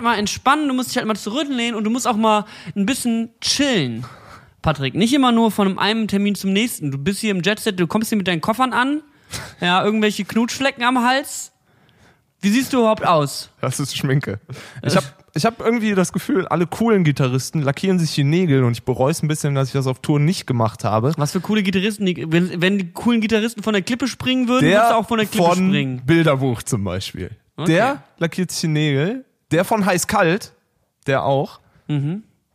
halt mal entspannen, du musst dich halt mal zurücklehnen und du musst auch mal ein bisschen chillen. Patrick, nicht immer nur von einem Termin zum nächsten. Du bist hier im Jetset, du kommst hier mit deinen Koffern an, ja, irgendwelche Knutschflecken am Hals. Wie siehst du überhaupt aus? Das ist Schminke. Ich habe ich hab irgendwie das Gefühl, alle coolen Gitarristen lackieren sich die Nägel und ich bereue es ein bisschen, dass ich das auf Tour nicht gemacht habe. Was für coole Gitarristen, die, wenn, wenn die coolen Gitarristen von der Klippe springen würden, Der würdest du auch von der Klippe von springen. Bilderbuch zum Beispiel. Okay. Der lackiert sich die Nägel. Der von Heiß Kalt, der auch,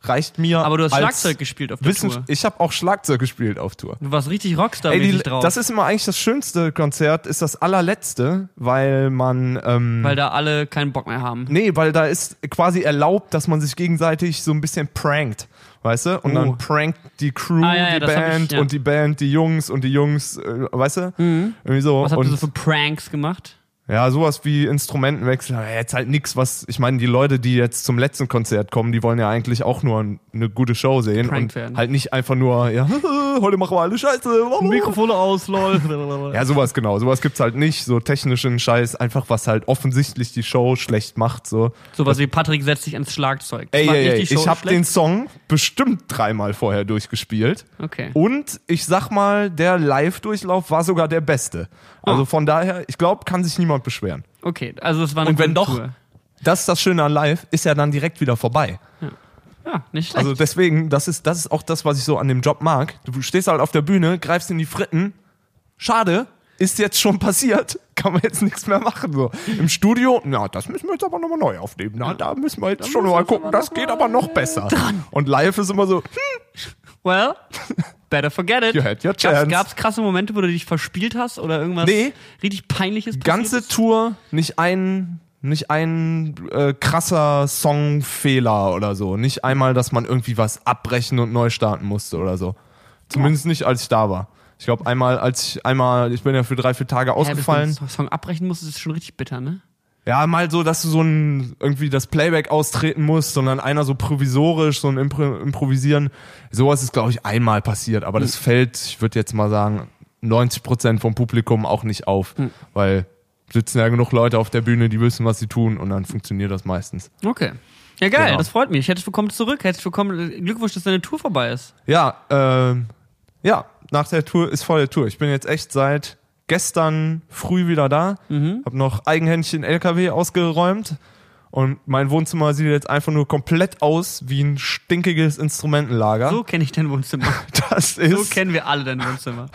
reicht mir. Mhm. Aber du hast Schlagzeug gespielt auf der Wissen Tour. Ich habe auch Schlagzeug gespielt auf Tour. Du warst richtig rockstar Ey, die, drauf. das ist immer eigentlich das schönste Konzert, ist das allerletzte, weil man ähm, weil da alle keinen Bock mehr haben. Nee, weil da ist quasi erlaubt, dass man sich gegenseitig so ein bisschen prankt. Weißt du? Und Oh. dann prankt die Crew, Ah, ja, ja, die hab ich, Band ja. Mhm. und die Band, die Jungs und die Jungs, äh, weißt du? Irgendwie so. Was habt und ihr so für Pranks gemacht? Ja, sowas wie Instrumentenwechsel, jetzt halt nix, was, ich meine, die Leute, die jetzt zum letzten Konzert kommen, die wollen ja eigentlich auch nur eine gute Show sehen Geprankt und werden. halt nicht einfach nur, ja, heute machen wir alle Scheiße. Mikrofone aus, lol. Ja, sowas genau. Sowas gibt's halt nicht. So technischen Scheiß, einfach was halt offensichtlich die Show schlecht macht. So. Sowas wie Patrick setzt sich ans Schlagzeug. Das Ey, ey, ey, ich habe schlecht? den Song bestimmt dreimal vorher durchgespielt. Okay. Und ich sag mal, der Live-Durchlauf war sogar der beste. Also Oh. von daher, ich glaube, kann sich niemand beschweren. Okay, also es war eine Und wenn doch, Tour. das ist das Schöne an Live, ist ja dann direkt wieder vorbei. Ja, nicht schlecht. Also deswegen, das ist, das ist auch das, was ich so an dem Job mag. Du stehst halt auf der Bühne, greifst in die Fritten. Schade, ist jetzt schon passiert, kann man jetzt nichts mehr machen. So. Im Studio, na, das müssen wir jetzt aber nochmal neu aufnehmen. Na, da müssen wir jetzt schon müssen mal gucken, das geht aber noch besser. Und live ist immer so, hm, well, better forget it. You had your Gab's, chance. gab's krasse Momente, wo du dich verspielt hast oder irgendwas Nee. richtig peinliches passiert ganze ist? Tour, nicht ein, nicht ein äh, krasser Songfehler oder so. Nicht einmal, dass man irgendwie was abbrechen und neu starten musste oder so. Zumindest nicht, als ich da war. Ich glaube, einmal, als ich einmal, ich bin ja für drei, vier Tage Ja, bis du ausgefallen. Song abbrechen musst, ist schon richtig bitter, ne? Ja, mal so, dass du so ein, irgendwie das Playback austreten musst, sondern einer so provisorisch, so ein Impro Improvisieren. Sowas ist, glaube ich, einmal passiert, aber das fällt, ich würde jetzt mal sagen, 90 Prozent vom Publikum auch nicht auf, weil sitzen ja genug Leute auf der Bühne, die wissen, was sie tun und dann funktioniert das meistens. Okay. Ja, geil, Genau. das freut mich. Herzlich willkommen zurück. Herzlich willkommen. Glückwunsch, dass deine Tour vorbei ist. Ja, ähm, ja, nach der Tour ist voll der Tour. Ich bin jetzt echt seit gestern früh wieder da, hab noch eigenhändig den LKW ausgeräumt und mein Wohnzimmer sieht jetzt einfach nur komplett aus wie ein stinkiges Instrumentenlager. So kenne ich dein Wohnzimmer. das So ist, kennen wir alle dein Wohnzimmer.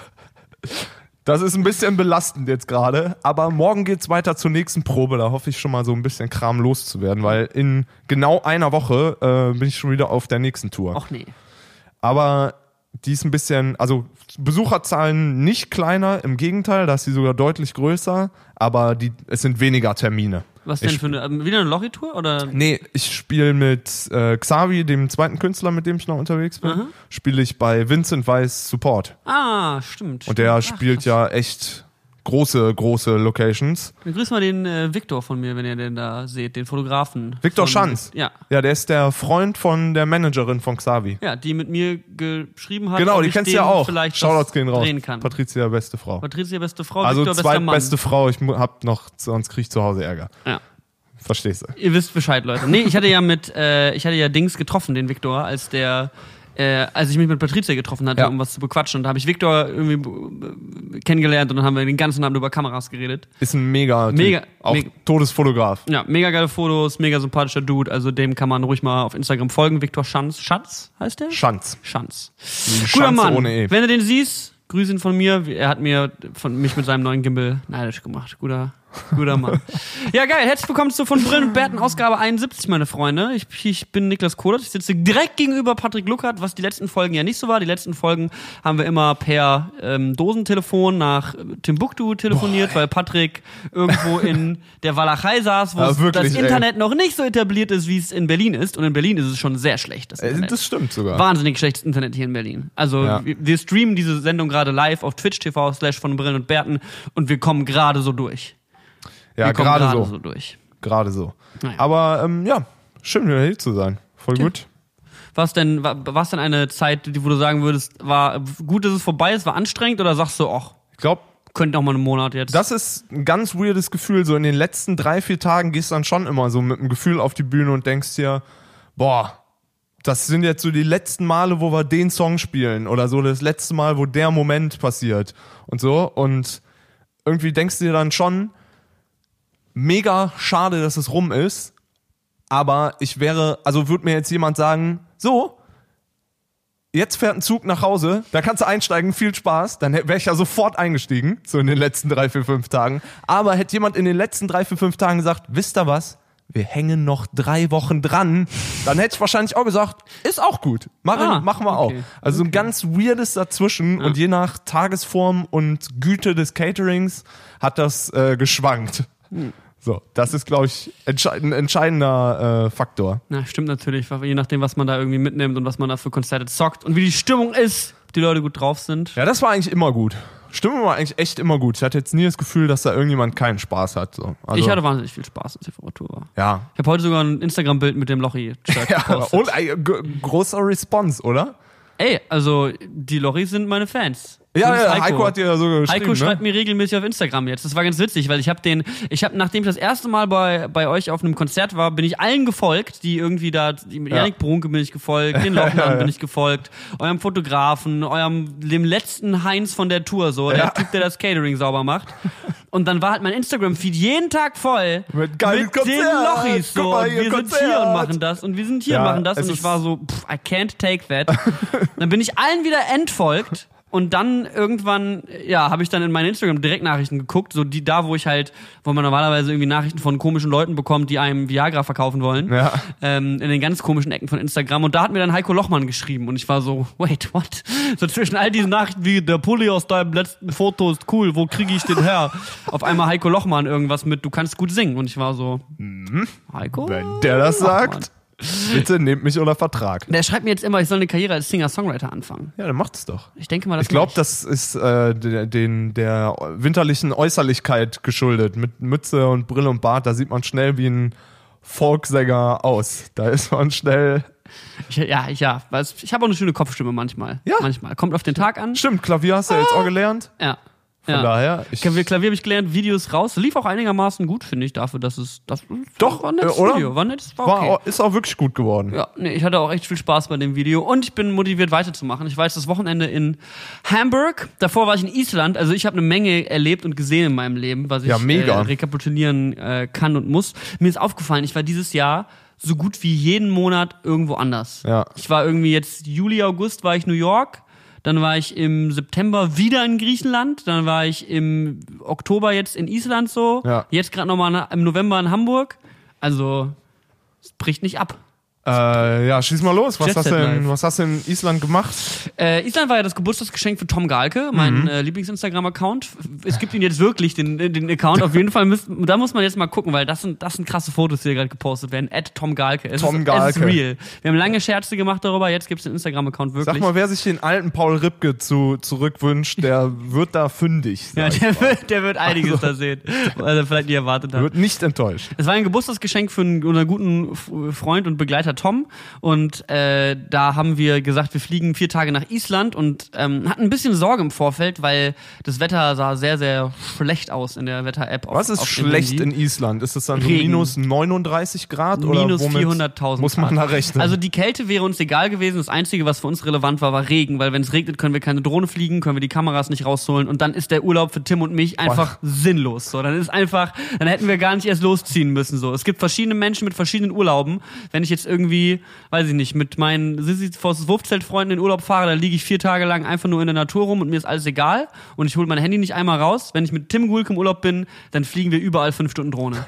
das ist ein bisschen belastend jetzt gerade, aber morgen geht's weiter zur nächsten Probe. Da hoffe ich schon mal so ein bisschen Kram loszuwerden, weil in genau einer Woche äh, bin ich schon wieder auf der nächsten Tour. Och nee. aber die ist ein bisschen, also Besucherzahlen nicht kleiner, im Gegenteil, da ist sie sogar deutlich größer, aber die, es sind weniger Termine. Was denn Ich- für eine, ähm, wieder eine Lorry-Tour oder? Nee, ich spiele mit äh, Xavi, dem zweiten Künstler, mit dem ich noch unterwegs bin, Mhm. spiele ich bei Vincent Weiss Support. Ah, stimmt. Und der Ach, spielt krass. ja echt große, große Locations. Dann grüß mal den äh, Victor von mir, wenn ihr den da seht, den Fotografen. Victor von, Schanz. Ja. Ja, der ist der Freund von der Managerin von Xavi. Ja, die mit mir geschrieben hat. Genau, die ich kennst du ja auch. Vielleicht Shoutouts gehen raus. kann. Patricia, beste Frau. Patricia, beste Frau, Also Victor, bester Mann. zweitbeste Frau, ich hab noch, sonst krieg ich zu Hause Ärger. Ja. Verstehst du? Ihr wisst Bescheid, Leute. Nee, ich hatte ja mit, äh, ich hatte ja Dings getroffen, den Victor, als der, äh, als ich mich mit Patricia getroffen hatte, Ja. um was zu bequatschen. Und da habe ich Victor irgendwie äh, kennengelernt und dann haben wir den ganzen Abend über Kameras geredet. Ist ein mega. Mega- auch mega- Todesfotograf. Ja, mega geile Fotos, mega sympathischer Dude. Also dem kann man ruhig mal auf Instagram folgen. Victor Schanz. Schanz heißt der? Schanz. Schanz. Schanz Guter Mann. ohne E. Wenn du den siehst, grüß ihn von mir. Er hat mir von mich mit seinem neuen Gimbal neidisch gemacht. Guter, guter Mann. ja, geil. Herzlich willkommen zu von Brillen und Bärten Ausgabe 71, meine Freunde. Ich, ich bin Niklas Kodert. Ich sitze direkt gegenüber Patrick Luckert, was die letzten Folgen ja nicht so war. Die letzten Folgen haben wir immer per ähm, Dosentelefon nach Timbuktu telefoniert, weil Patrick irgendwo in der Walachei saß, wo Ja, wirklich, das ey. Internet noch nicht so etabliert ist, wie es in Berlin ist. Und in Berlin ist es schon sehr schlecht. Das Äh, Internet. Das stimmt sogar. Wahnsinnig schlechtes Internet hier in Berlin. Also Ja. wir, wir streamen diese Sendung gerade live auf Twitch TV slash von Brillen und Bärten und wir kommen gerade so durch. Ja, gerade so. so durch. Gerade so. Naja. Aber ähm, ja, schön wieder hier zu sein. Voll gut. Was denn, wa- was denn eine Zeit, die, wo du sagen würdest, war gut, dass es vorbei ist, war anstrengend oder sagst du, ach, Ich glaube, Könnte auch mal einen Monat jetzt. Das ist ein ganz weirdes Gefühl. So in den letzten drei, vier Tagen gehst du dann schon immer so mit einem Gefühl auf die Bühne und denkst dir, boah, das sind jetzt so die letzten Male, wo wir den Song spielen oder so das letzte Mal, wo der Moment passiert und so. Und irgendwie denkst du dir dann schon, mega schade, dass es rum ist. Aber ich wäre, also würde mir jetzt jemand sagen, so, jetzt fährt ein Zug nach Hause, da kannst du einsteigen, viel Spaß, dann wäre ich ja sofort eingestiegen, so in den letzten drei, vier, fünf Tagen. Aber hätte jemand in den letzten drei, vier, fünf Tagen gesagt, wisst ihr was? Wir hängen noch drei Wochen dran, dann hätte ich wahrscheinlich auch gesagt, ist auch gut. Machen, Ah, machen wir okay. auch. Also ein ganz weirdes dazwischen und je nach Tagesform und Güte des Caterings hat das äh, geschwankt. Hm. So, das ist, glaube ich, entscheid ein entscheidender äh, Faktor. Na, stimmt natürlich, je nachdem, was man da irgendwie mitnimmt und was man da für Konzerte zockt und wie die Stimmung ist, ob die Leute gut drauf sind. Ja, das war eigentlich immer gut. Stimmung war eigentlich echt immer gut. Ich hatte jetzt nie das Gefühl, dass da irgendjemand keinen Spaß hat. So. Also, ich hatte wahnsinnig viel Spaß, als ich auf der Tour war. ja. Ich habe heute sogar ein Instagram-Bild mit dem Lochi-Shirt ja gepostet. und ein großer Response, oder? Ey, also die Lochis sind meine Fans. Ja, ja, Heiko. hat dir ja so geschrieben. Heiko ne? schreibt mir regelmäßig auf Instagram jetzt. Das war ganz witzig, weil ich habe den, ich habe, nachdem ich das erste Mal bei, bei euch auf einem Konzert war, bin ich allen gefolgt, die irgendwie da, die, Ja. Janik Brunke bin ich gefolgt, den Lochmann bin ich gefolgt, eurem Fotografen, eurem, dem letzten Heinz von der Tour, so, der. Typ, der das Catering sauber macht. Und dann war halt mein Instagram-Feed jeden Tag voll Mit geilen mit den. Lochis, so. mal, Und wir sind Konzert. hier und machen das und wir sind hier Ja, und machen das und ich war so, pff, I can't take that. dann bin ich allen wieder entfolgt und dann irgendwann, ja, habe ich dann in meine Instagram-Direktnachrichten geguckt, so die da, wo ich halt, wo man normalerweise irgendwie Nachrichten von komischen Leuten bekommt, die einem Viagra verkaufen wollen. Ja. Ähm, in den ganz komischen Ecken von Instagram. Und da hat mir dann Heiko Lochmann geschrieben und ich war so, wait, what? So zwischen all diesen Nachrichten wie, der Pulli aus deinem letzten Foto ist cool, wo kriege ich den her? Auf einmal Heiko Lochmann irgendwas mit, du kannst gut singen. Und ich war so, Heiko? Mhm. Wenn der das Lochmann. sagt, bitte nehmt mich unter Vertrag. Der schreibt mir jetzt immer, ich soll eine Karriere als Singer-Songwriter anfangen. Ja, dann macht es doch. Ich denke mal, das Ich glaube, das ist äh, der, den, der winterlichen Äußerlichkeit geschuldet. Mit Mütze und Brille und Bart, da sieht man schnell wie ein Folksänger aus. Da ist man schnell. ich, ja, ich, ja, ich habe auch eine schöne Kopfstimme manchmal. Ja. Manchmal. Kommt auf den Tag an. Stimmt, Klavier hast du ja jetzt auch gelernt. Ja. Von ja. daher. Ich, Klavier, Klavier habe ich gelernt, Videos raus. Lief auch einigermaßen gut, finde ich, dafür, dass es. Das Doch, war ein nettes äh, oder? Video. War nett, war war, okay. auch- ist auch wirklich gut geworden. Ja, nee, ich hatte auch echt viel Spaß bei dem Video und ich bin motiviert weiterzumachen. Ich war jetzt das Wochenende in Hamburg, davor war ich in Island, also ich habe eine Menge erlebt und gesehen in meinem Leben, was ich Ja, mega. Äh, rekapitulieren äh, kann und muss. Mir ist aufgefallen, ich war dieses Jahr so gut wie jeden Monat irgendwo anders. Ja. Ich war irgendwie jetzt Juli, August war ich New York, dann war ich im September wieder in Griechenland, dann war ich im Oktober jetzt in Island so, Ja. jetzt gerade nochmal im November in Hamburg. Also es bricht nicht ab. Äh, ja, schieß mal los. Was Jet hast, Set du in, Live. was hast du in Island gemacht? Äh, Island war ja das Geburtstagsgeschenk für Tom Galke, mein Mhm. äh, Lieblings-Instagram-Account. Es gibt ihn jetzt wirklich, den, den Account. Auf jeden Fall müsst, da muss man jetzt mal gucken, weil das sind, das sind krasse Fotos, die hier gerade gepostet werden. At Tom Galke. Es Tom ist, Es Galke. ist real. Wir haben lange Scherze gemacht darüber, jetzt gibt es den Instagram-Account wirklich. Sag mal, wer sich den alten Paul Ripke zu, zurückwünscht, der wird da fündig. ja, der, wird, der wird einiges da sehen, was er vielleicht nie erwartet hat. Wird nicht enttäuscht. Es war ein Geburtstagsgeschenk für einen, unseren guten Freund und Begleiter Tom. Und äh, da haben wir gesagt, wir fliegen vier Tage nach Island und ähm, hatten ein bisschen Sorge im Vorfeld, weil das Wetter sah sehr, sehr schlecht aus in der Wetter-App. Was ist schlecht in Island? Ist es dann so minus 39 Grad oder Minus womit 400.000. muss man da rechnen? Also die Kälte wäre uns egal gewesen. Das Einzige, was für uns relevant war, war Regen, weil wenn es regnet, können wir keine Drohne fliegen, können wir die Kameras nicht rausholen und dann ist der Urlaub für Tim und mich einfach sinnlos. So, dann ist einfach, dann hätten wir gar nicht erst losziehen müssen. So, es gibt verschiedene Menschen mit verschiedenen Urlauben. Wenn ich jetzt irgendwie, weiß ich nicht, mit meinen Sisyphos Wurfzeltfreunden in Urlaub fahre, dann liege ich vier Tage lang einfach nur in der Natur rum und mir ist alles egal und ich hole mein Handy nicht einmal raus. Wenn ich mit Tim Gulke im Urlaub bin, dann fliegen wir überall fünf Stunden Drohne.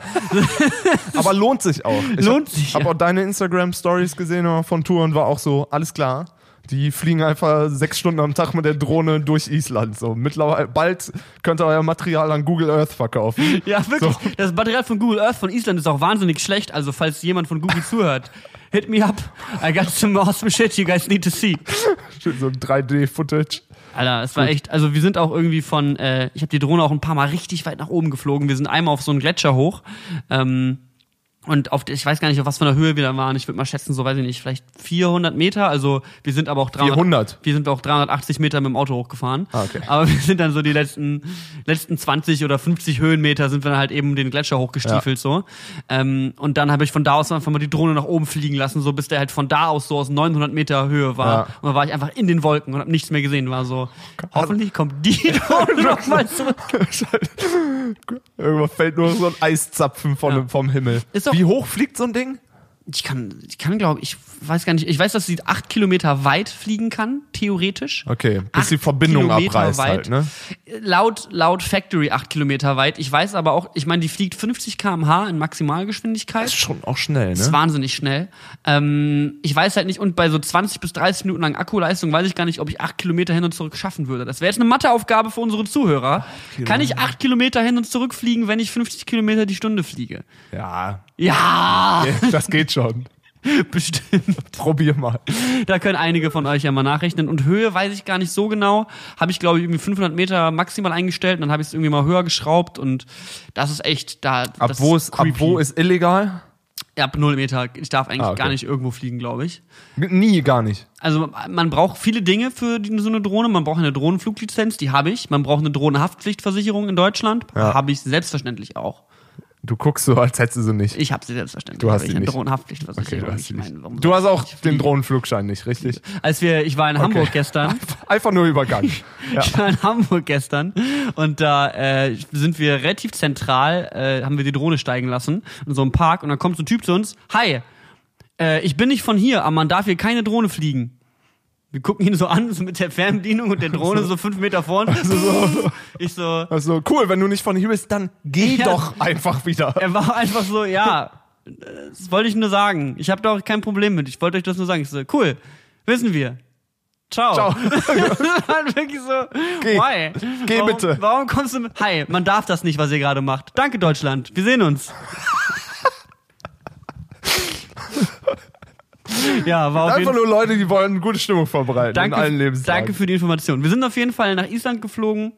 Aber lohnt sich auch. Ich Lohnt hab, sich, hab ja. auch deine Instagram-Stories gesehen immer von Touren, war auch so, alles klar. Die fliegen einfach sechs Stunden am Tag mit der Drohne durch Island. So mittlerweile bald könnt ihr euer Material an Google Earth verkaufen. Ja, wirklich. So. Das Material von Google Earth von Island ist auch wahnsinnig schlecht. Also, falls jemand von Google zuhört, hit me up. I got some awesome shit you guys need to see. So ein 3D-Footage. Alter, es war echt, also wir sind auch irgendwie von, äh, ich habe die Drohne auch ein paar Mal richtig weit nach oben geflogen. Wir sind einmal auf so einen Gletscher hoch. Ähm, Und auf, ich weiß gar nicht, auf was von der Höhe wir da waren. Ich würde mal schätzen, so weiß ich nicht, vielleicht 400 Meter. Also wir sind aber auch 300, 400? Wir sind auch 380 Meter mit dem Auto hochgefahren. Ah, okay. Aber wir sind dann so die letzten, letzten 20 oder 50 Höhenmeter sind wir dann halt eben den Gletscher hochgestiefelt so. Ähm, und dann habe ich von da aus einfach mal die Drohne nach oben fliegen lassen, so bis der halt von da aus so aus 900 Meter Höhe war. Ja. Und dann war ich einfach in den Wolken und habe nichts mehr gesehen. War so, hoffentlich kommt die Drohne noch mal zurück. Irgendwann fällt nur so ein Eiszapfen von, Ja. vom Himmel. Ist doch- Wie hoch fliegt so ein Ding? Ich kann, ich kann glaube ich, weiß gar nicht, ich weiß, dass sie acht Kilometer weit fliegen kann, theoretisch. Okay, bis Acht die Verbindung Kilometer abreißt weit. halt, ne? Laut, laut Factory acht Kilometer weit. Ich weiß aber auch, ich meine, die fliegt 50 km/h in Maximalgeschwindigkeit. Das ist schon auch schnell, Das ist ne? wahnsinnig schnell. Ähm, ich weiß halt nicht, und bei so 20 bis 30 Minuten lang Akkuleistung weiß ich gar nicht, ob ich acht Kilometer hin und zurück schaffen würde. Das wäre jetzt eine Matheaufgabe für unsere Zuhörer. Kann ich acht Kilometer hin und zurück fliegen, wenn ich 50 Kilometer die Stunde fliege? Ja, Ja, das geht schon. bestimmt. Probier mal. Da können einige von euch ja mal nachrechnen. Und Höhe weiß ich gar nicht so genau. Habe ich, glaube ich, irgendwie 500 Meter maximal eingestellt. Und dann habe ich es irgendwie mal höher geschraubt. Und das ist echt, da, Ab wo, ist, ab wo ist illegal? Ab null Meter. Ich darf eigentlich Ah, okay. gar nicht irgendwo fliegen, glaube ich. Nie, gar nicht. Also man braucht viele Dinge für so eine Drohne. Man braucht eine Drohnenfluglizenz, die habe ich. Man braucht eine Drohnenhaftpflichtversicherung in Deutschland. Ja. Habe ich selbstverständlich auch. Du guckst so, als hättest du sie nicht. Ich habe sie selbstverständlich. Du hast sie nicht. Okay, du hast sie meine, nicht. warum Du hast auch den? Drohnenflugschein nicht, richtig? Als wir, ich war in Hamburg gestern. Einfach nur übergangen. Ja. Ich war in Hamburg gestern und da äh, sind wir relativ zentral, äh, haben wir die Drohne steigen lassen in so einem Park und dann kommt so ein Typ zu uns, hi, äh, ich bin nicht von hier, aber man darf hier keine Drohne fliegen. Wir gucken ihn so an, so mit der Fernbedienung und der Drohne so fünf Meter vorne. Ich so, Also cool, wenn du nicht von hier bist, dann geh Ja. doch einfach wieder. er war einfach so, ja, das wollte ich nur sagen. Ich habe da auch kein Problem mit. Ich wollte euch das nur sagen. Ich so, cool, wissen wir. Ciao. Ciao. war wirklich so, Geh. why? Geh warum, bitte. Warum kommst du mit, hi, man darf das nicht, was ihr gerade macht. Danke, Deutschland. Wir sehen uns. ja, war auf jeden Einfach nur Leute, die wollen gute Stimmung verbreiten danke, in allen Lebenslagen. danke für die Information. Wir sind auf jeden Fall nach Island geflogen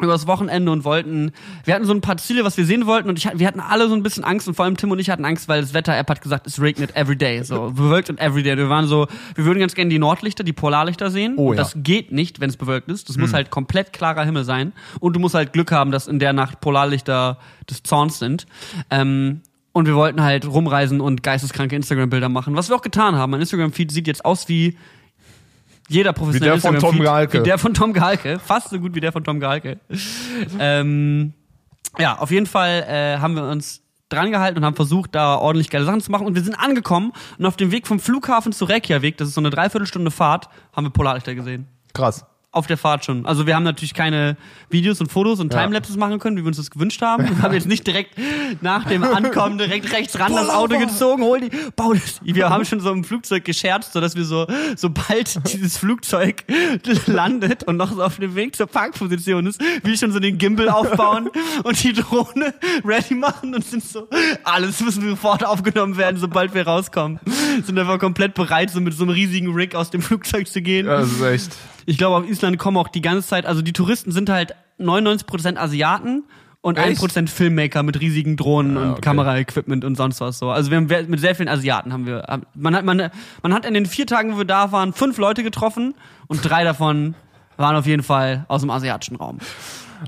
übers Wochenende und wollten, wir hatten so ein paar Ziele, was wir sehen wollten und ich, wir hatten alle so ein bisschen Angst und vor allem Tim und ich hatten Angst, weil das Wetter-App hat gesagt, es regnet every day, so bewölkt und every day. Wir waren so, wir würden ganz gerne die Nordlichter, die Polarlichter sehen. Oh ja. Das geht nicht, wenn es bewölkt ist. Das muss halt komplett klarer Himmel sein und du musst halt Glück haben, dass in der Nacht Polarlichter des Zorns sind. Ähm, und wir wollten halt rumreisen und geisteskranke Instagram-Bilder machen, was wir auch getan haben. Mein Instagram-Feed sieht jetzt aus wie jeder professionelle Wie der von Tom. Gehalke. Wie der von Tom Gehalke. Fast so gut wie der von Tom Gehalke. ähm, ja, auf jeden Fall äh, haben wir uns dran gehalten und haben versucht, da ordentlich geile Sachen zu machen. Und wir sind angekommen und auf dem Weg vom Flughafen zu Reykjavik, das ist so eine Dreiviertelstunde Fahrt, haben wir Polarlichter gesehen. Krass. Auf der Fahrt schon. Also wir haben natürlich keine Videos und Fotos und Ja. Timelapses machen können, wie wir uns das gewünscht haben. Wir haben jetzt nicht direkt nach dem Ankommen direkt rechts ran das Auto gezogen, hol die, bau das. Wir haben schon so im Flugzeug gescherzt, so dass wir so, sobald dieses Flugzeug landet und noch so auf dem Weg zur Parkposition ist, wir schon so den Gimbal aufbauen und die Drohne ready machen und sind so, alles müssen sofort aufgenommen werden, sobald wir rauskommen. Sind einfach komplett bereit, so mit so einem riesigen Rig aus dem Flugzeug zu gehen. Ja, das ist echt. Ich glaube, auf Island kommen auch die ganze Zeit, also die Touristen sind halt 99% Asiaten und Echt? 1% Filmmaker mit riesigen Drohnen und okay. Kameraequipment und sonst was so. Also wir haben mit sehr vielen Asiaten haben wir, man hat, man, man hat in den vier Tagen, wo wir da waren, fünf Leute getroffen und drei davon waren auf jeden Fall aus dem asiatischen Raum.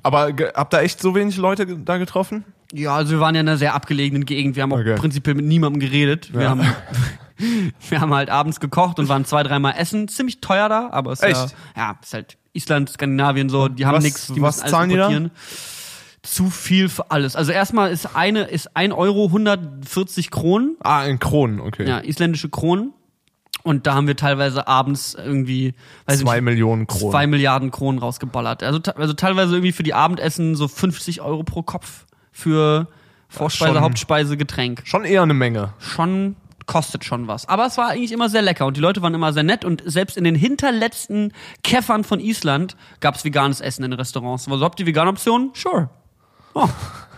Aber habt ihr echt so wenig Leute da getroffen? Ja, also wir waren ja in einer sehr abgelegenen Gegend. Wir haben auch Okay. prinzipiell mit niemandem geredet. Wir, Ja. haben, wir haben halt abends gekocht und waren zwei, dreimal essen. Ziemlich teuer da, aber es ist ja, Echt? ja, ist halt Island, Skandinavien so, die haben nichts, die was müssen alles zahlen die da? importieren. Zu viel für alles. Also erstmal ist eine, ist ein Euro 140 Kronen. Ah, in Kronen, okay. Ja, isländische Kronen. Und da haben wir teilweise abends irgendwie, weiß Zwei nicht, Millionen Kronen. zwei Milliarden Kronen rausgeballert. Also, also teilweise irgendwie für die Abendessen so 50 Euro pro Kopf für Vorspeise, schon- Hauptspeise, Getränk. Schon eher eine Menge. Schon kostet schon was. Aber es war eigentlich immer sehr lecker und die Leute waren immer sehr nett und selbst in den hinterletzten Käffern von Island gab es veganes Essen in den Restaurants. Also habt ihr vegane Optionen? Sure. Oh,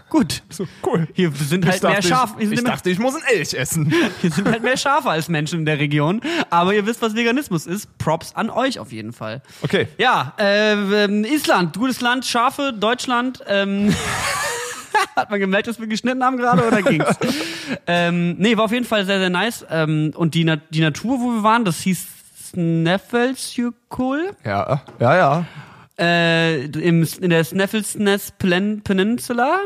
gut. So, cool. Hier sind halt mehr Schafe. ich, ich dachte, ich muss einen Elch essen. hier sind halt mehr Schafe als Menschen in der Region. Aber ihr wisst, was Veganismus ist. Props an euch auf jeden Fall. Okay. Ja, äh, ähm, Island, gutes Land, Schafe, Deutschland. Ähm, Hat man gemerkt, dass wir geschnitten haben gerade oder ging's? ähm, nee, war auf jeden Fall sehr, sehr nice. Ähm, und die, Na die Natur, wo wir waren, das hieß Sneffelsjökull. Ja, ja, ja. Äh, im, in der Sneffelsness Pen Peninsula.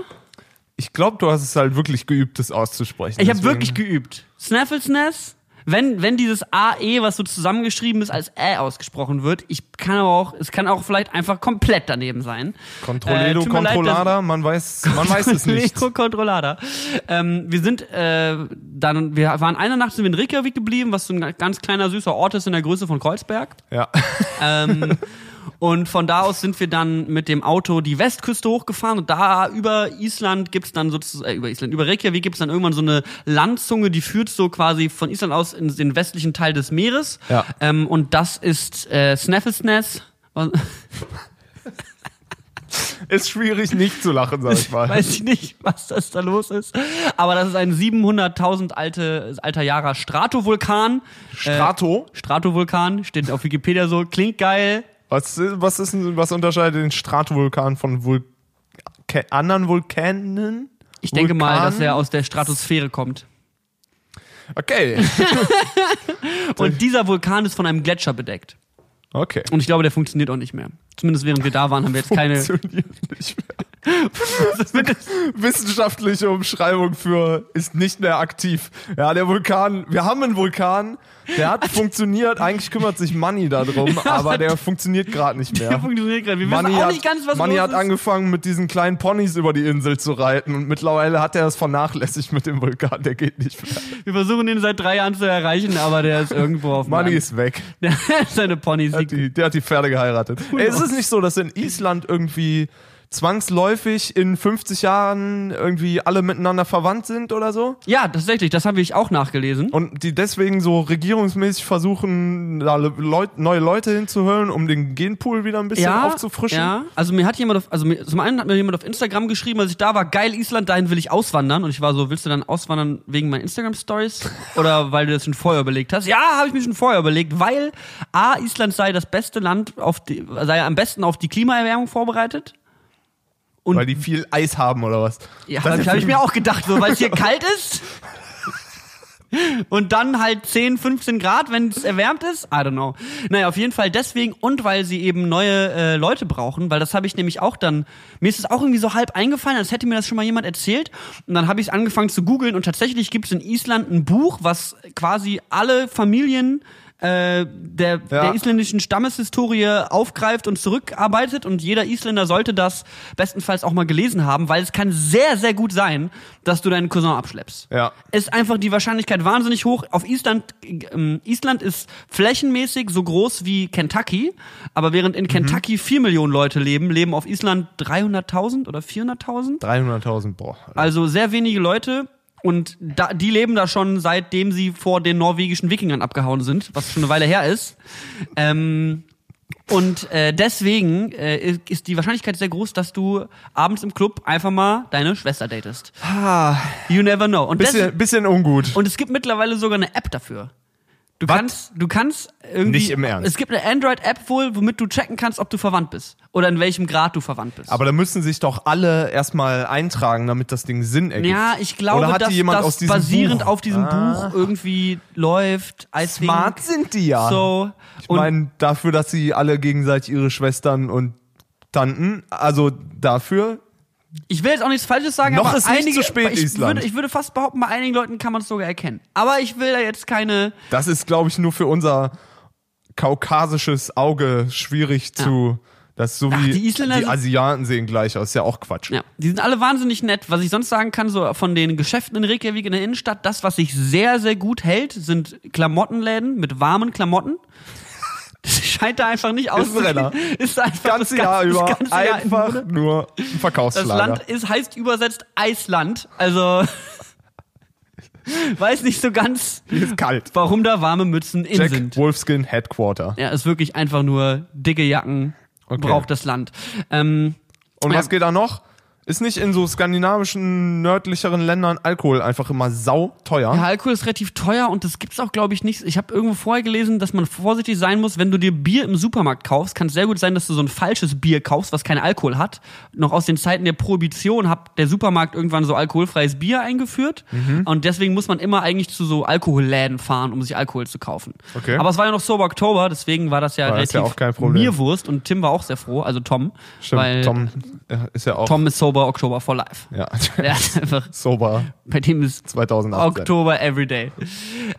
Ich glaube, du hast es halt wirklich geübt, das auszusprechen. Ich habe wirklich geübt. Snafflesness. Wenn, wenn dieses AE, was so zusammengeschrieben ist, als Ä ausgesprochen wird, ich kann aber auch, es kann auch vielleicht einfach komplett daneben sein. Controledo, Äh, mir leid, Controlada, man weiß, man weiß es nicht. Lego Controllada. Ähm, wir sind äh, dann, wir waren eine Nacht sind wir in Reykjavik geblieben, was so ein ganz kleiner süßer Ort ist in der Größe von Kreuzberg. Ja. Ähm, und von da aus sind wir dann mit dem Auto die Westküste hochgefahren und da über Island gibt's dann sozusagen, äh, über Island, über Reykjavik gibt's dann irgendwann so eine Landzunge, die führt so quasi von Island aus in den westlichen Teil des Meeres. Ja. Ähm, und das ist äh, Snafflesness. Ist schwierig nicht zu lachen, sag ich mal. Weiß ich nicht, was das da los ist. Aber das ist ein 700.000 alte, alter Jahre Stratovulkan. Strato? Äh, Stratovulkan, steht auf Wikipedia so, klingt geil. Was, was ist was unterscheidet den Stratovulkan von Vulka anderen Vulkanen? Ich denke mal, Vulkanen? dass er aus der Stratosphäre kommt. Okay. Und dieser Vulkan ist von einem Gletscher bedeckt. Okay. Und ich glaube, der funktioniert auch nicht mehr. Zumindest während wir da waren, haben wir jetzt keine. Funktioniert nicht mehr. Wissenschaftliche Umschreibung für ist nicht mehr aktiv. Ja, der Vulkan, wir haben einen Vulkan, der hat funktioniert, eigentlich kümmert sich Manny darum, aber der funktioniert gerade nicht Der mehr. funktioniert gerade. Wir wissen Manny auch hat, nicht ganz, was los hat ist. angefangen, mit diesen kleinen Ponys über die Insel zu reiten und mittlerweile hat er das vernachlässigt mit dem Vulkan, der geht nicht mehr. Wir versuchen ihn seit drei Jahren zu erreichen, aber der ist irgendwo auf dem Manny Land. ist weg. Der hat seine Ponys. Der hat die, der hat die Pferde geheiratet. Ey, ist es nicht so, dass in Island irgendwie zwangsläufig in 50 Jahren irgendwie alle miteinander verwandt sind oder so? Ja, tatsächlich, das habe ich auch nachgelesen. Und die deswegen so regierungsmäßig versuchen, da Leut, neue Leute hinzuhören, um den Genpool wieder ein bisschen aufzufrischen? Ja, also mir hat jemand auf, also mir, zum einen hat mir jemand auf Instagram geschrieben, als ich da war, geil Island, dahin will ich auswandern. Und ich war so, willst du dann auswandern wegen meinen Instagram-Stories? Oder weil du das schon vorher überlegt hast? Ja, habe ich mir schon vorher überlegt, weil A, Island sei das beste Land, auf die, sei am besten auf die Klimaerwärmung vorbereitet. Und Weil die viel Eis haben oder was? ja, Das habe ich mir auch gedacht, so, weil es hier kalt ist. Und dann halt 10, 15 Grad, wenn es erwärmt ist. I don't know. Naja, auf jeden Fall deswegen und weil sie eben neue äh, Leute brauchen, weil das habe ich nämlich auch dann, mir ist es auch irgendwie so halb eingefallen, als hätte mir das schon mal jemand erzählt. Und dann habe ich angefangen zu googeln und tatsächlich gibt es in Island ein Buch, was quasi alle Familien äh, der, Ja. der isländischen Stammeshistorie aufgreift und zurückarbeitet und jeder Isländer sollte das bestenfalls auch mal gelesen haben, weil es kann sehr, sehr gut sein, dass du deinen Cousin abschleppst. Ja. Ist einfach die Wahrscheinlichkeit wahnsinnig hoch. Auf Island, ähm, Island ist flächenmäßig so groß wie Kentucky, aber während in Kentucky vier Millionen Leute leben, leben auf Island 300.000 oder 400.000. 300.000, boah. Also sehr wenige Leute. Und da, die leben da schon seitdem sie vor den norwegischen Wikingern abgehauen sind, was schon eine Weile her ist. Ähm, und äh, deswegen äh, ist die Wahrscheinlichkeit sehr groß, dass du abends im Club einfach mal deine Schwester datest. You never know. Und, Bisschen, bisschen ungut. und es gibt mittlerweile sogar eine App dafür. Du Was? kannst, du kannst irgendwie. Nicht im Ernst. Es gibt eine Android-App wohl, womit du checken kannst, ob du verwandt bist. Oder in welchem Grad du verwandt bist. Aber da müssen sich doch alle erstmal eintragen, damit das Ding Sinn ergibt. Ja, ich glaube, Oder hat dass jemand das aus diesem basierend Buch? auf diesem Ah. Buch irgendwie läuft. Think. Smart sind die ja. So. Ich meine, dafür, dass sie alle gegenseitig ihre Schwestern und Tanten, also dafür, ich will jetzt auch nichts Falsches sagen, Noch aber ist nicht einige, zu spät, ich Island. Würde, ich würde fast behaupten, bei einigen Leuten kann man es sogar erkennen. Aber ich will da jetzt keine. das ist, glaube ich, nur für unser kaukasisches Auge schwierig zu. Das ist so Ach, wie die sind- Asiaten sehen gleich aus, ist ja auch Quatsch. Ja, die sind alle wahnsinnig nett. Was ich sonst sagen kann, so von den Geschäften in Reykjavik in der Innenstadt, das, was sich sehr, sehr gut hält, sind Klamottenläden mit warmen Klamotten. Das scheint da einfach nicht Ist ein. Renner. Ist einfach Das ganze das Jahr das über ganze Jahr in einfach Mode. nur ein Das Verkaufsschlager. Land ist, heißt übersetzt Eisland. Also weiß nicht so ganz, warum da warme Mützen in Jack sind. Wolfskin Headquarter. Ja, ist wirklich einfach nur dicke Jacken Okay. braucht das Land. Ähm, Und Ja. was geht da noch? Ist nicht in so skandinavischen, nördlicheren Ländern Alkohol einfach immer sau teuer? Ja, Alkohol ist relativ teuer und das gibt's auch, glaube ich, nicht. Ich habe irgendwo vorher gelesen, dass man vorsichtig sein muss, wenn du dir Bier im Supermarkt kaufst. Kann es sehr gut sein, dass du so ein falsches Bier kaufst, was keinen Alkohol hat. Noch aus den Zeiten der Prohibition hat der Supermarkt irgendwann so alkoholfreies Bier eingeführt. Mhm. Und deswegen muss man immer eigentlich zu so Alkoholläden fahren, um sich Alkohol zu kaufen. Okay. Aber es war ja noch Sober Oktober, deswegen war das ja War das relativ ja auch kein Problem. mir Wurst und Tim war auch sehr froh, also Tom. Stimmt, weil Tom äh, ist ja auch. Tom ist Sober Oktober for life. ja. Der hat einfach, Sober bei dem ist 2018. Oktober everyday.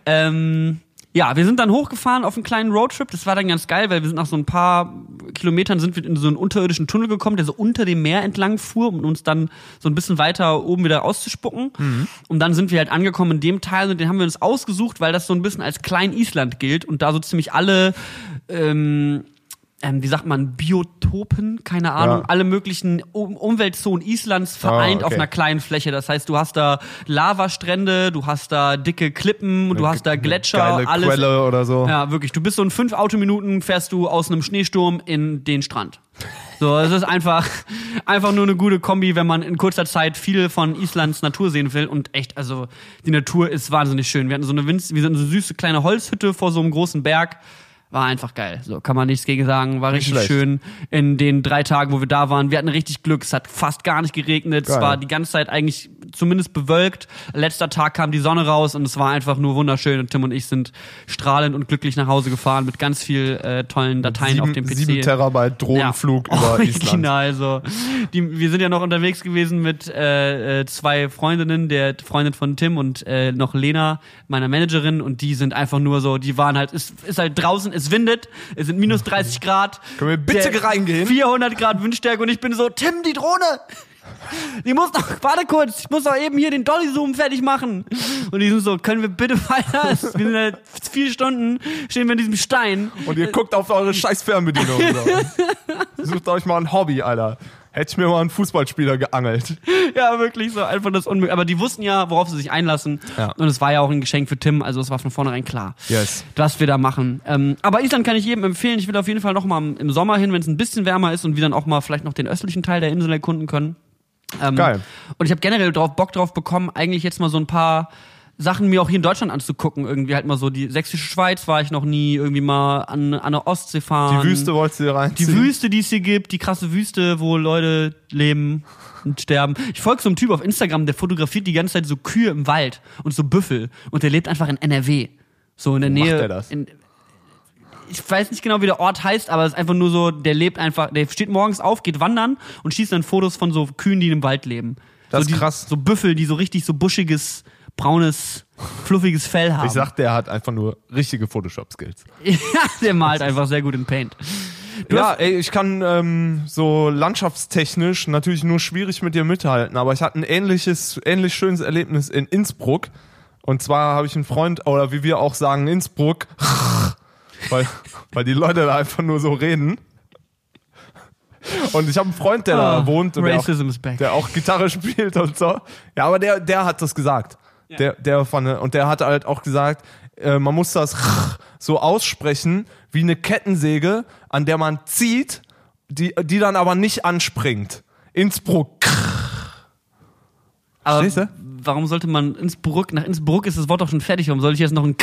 Ähm, ja, wir sind dann hochgefahren auf einen kleinen Roadtrip. Das war dann ganz geil, weil wir sind nach so ein paar Kilometern sind wir in so einen unterirdischen Tunnel gekommen, der so unter dem Meer entlang fuhr, um uns dann so ein bisschen weiter oben wieder auszuspucken. Und dann sind wir halt angekommen in dem Teil und den haben wir uns ausgesucht, weil das so ein bisschen als Klein Island gilt und da so ziemlich alle ähm, ähm, wie sagt man, Biotopen, keine Ahnung, Ja. alle möglichen um Umweltzonen Islands vereint Ah, auf okay. einer kleinen Fläche. Das heißt, du hast da Lavastrände, du hast da dicke Klippen, du hast da Gletscher, Geile alles. Quelle oder so. Ja, wirklich. Du bist so in fünf Autominuten fährst du aus einem Schneesturm in den Strand. So, es ist einfach, einfach nur eine gute Kombi, wenn man in kurzer Zeit viel von Islands Natur sehen will. Und echt, also, die Natur ist wahnsinnig schön. Wir hatten so eine, Winz wir sind so eine süße kleine Holzhütte vor so einem großen Berg. War einfach geil. So, kann man nichts gegen sagen. War richtig schön in den drei Tagen, wo wir da waren. Wir hatten richtig Glück. Es hat fast gar nicht geregnet. Es Geil. war die ganze Zeit eigentlich zumindest bewölkt. Letzter Tag kam die Sonne raus und es war einfach nur wunderschön. Und Tim und ich sind strahlend und glücklich nach Hause gefahren mit ganz viel äh, tollen Dateien auf dem Sieben, PC. sieben Terabyte Drohnenflug über Island. Original, also. Die, wir sind ja noch unterwegs gewesen mit äh, äh, zwei Freundinnen, der Freundin von Tim und äh, noch Lena, meiner Managerin, und die sind einfach nur so, die waren halt, es ist halt draußen, es windet, es sind minus 30 Grad. Können wir bitte Der- reingehen? 400 Grad Windstärke und ich bin so, Tim, die Drohne! Die muss noch, warte kurz, ich muss doch eben hier den Dolly-Zoom fertig machen. Und die sind so, können wir bitte weiter? Wir sind halt vier Stunden, stehen wir in diesem Stein. Und ihr guckt auf eure scheiß Fernbedienung. So. Sucht euch mal ein Hobby, Alter. Hätte ich mir mal einen Fußballspieler geangelt. Ja, wirklich so, einfach das Unmögliche. Aber die wussten ja, worauf sie sich einlassen. Ja. Und es war ja auch ein Geschenk für Tim, also es war von vornherein klar, Yes. was wir da machen. Ähm, aber Island kann ich jedem empfehlen. Ich will auf jeden Fall noch mal im Sommer hin, wenn es ein bisschen wärmer ist und wir dann auch mal vielleicht noch den östlichen Teil der Insel erkunden können. Ähm, Geil. Und ich habe generell drauf Bock drauf bekommen, eigentlich jetzt mal so ein paar Sachen mir auch hier in Deutschland anzugucken. Irgendwie halt mal so die sächsische Schweiz war ich noch nie, irgendwie mal an, an der Ostsee fahren. Die Wüste wolltest du dir Die reinziehen? Wüste, die es hier gibt, die krasse Wüste, wo Leute leben und sterben. Ich folge so einem Typ auf Instagram, der fotografiert die ganze Zeit so Kühe im Wald und so Büffel. Und der lebt einfach in NRW. So in der macht Nähe. der das? In, ich weiß nicht genau, wie der Ort heißt, aber es ist einfach nur so, der lebt einfach, der steht morgens auf, geht wandern und schießt dann Fotos von so Kühen, die im Wald leben. Das so ist die, krass. So Büffel, die so richtig so buschiges, braunes, fluffiges Fell haben. Ich sag, der hat einfach nur richtige Photoshop-Skills. ja, der malt einfach sehr gut in Paint. Du Ja, ey, ich kann ähm, so landschaftstechnisch natürlich nur schwierig mit dir mithalten, aber ich hatte ein ähnliches, ähnlich schönes Erlebnis in Innsbruck. Und zwar habe ich einen Freund, oder wie wir auch sagen, Innsbruck, weil, weil die Leute da einfach nur so reden. Und ich habe einen Freund, der Ah, da wohnt und der auch, der auch Gitarre spielt und so. Ja, aber der, der hat das gesagt. Der, der von, und der hat halt auch gesagt, äh, man muss das so aussprechen wie eine Kettensäge, an der man zieht, die, die dann aber nicht anspringt. Innsbruck. Aber Verstehst warum sollte man Innsbruck, nach Innsbruck ist das Wort doch schon fertig, warum soll ich jetzt noch ein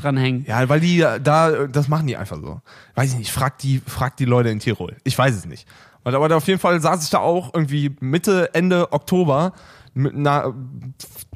dranhängen? Ja, weil die da, das machen die einfach so. Weiß ich nicht, frag die, frag die Leute in Tirol. Ich weiß es nicht. Aber auf jeden Fall saß ich da auch irgendwie Mitte, Ende Oktober, mit einer,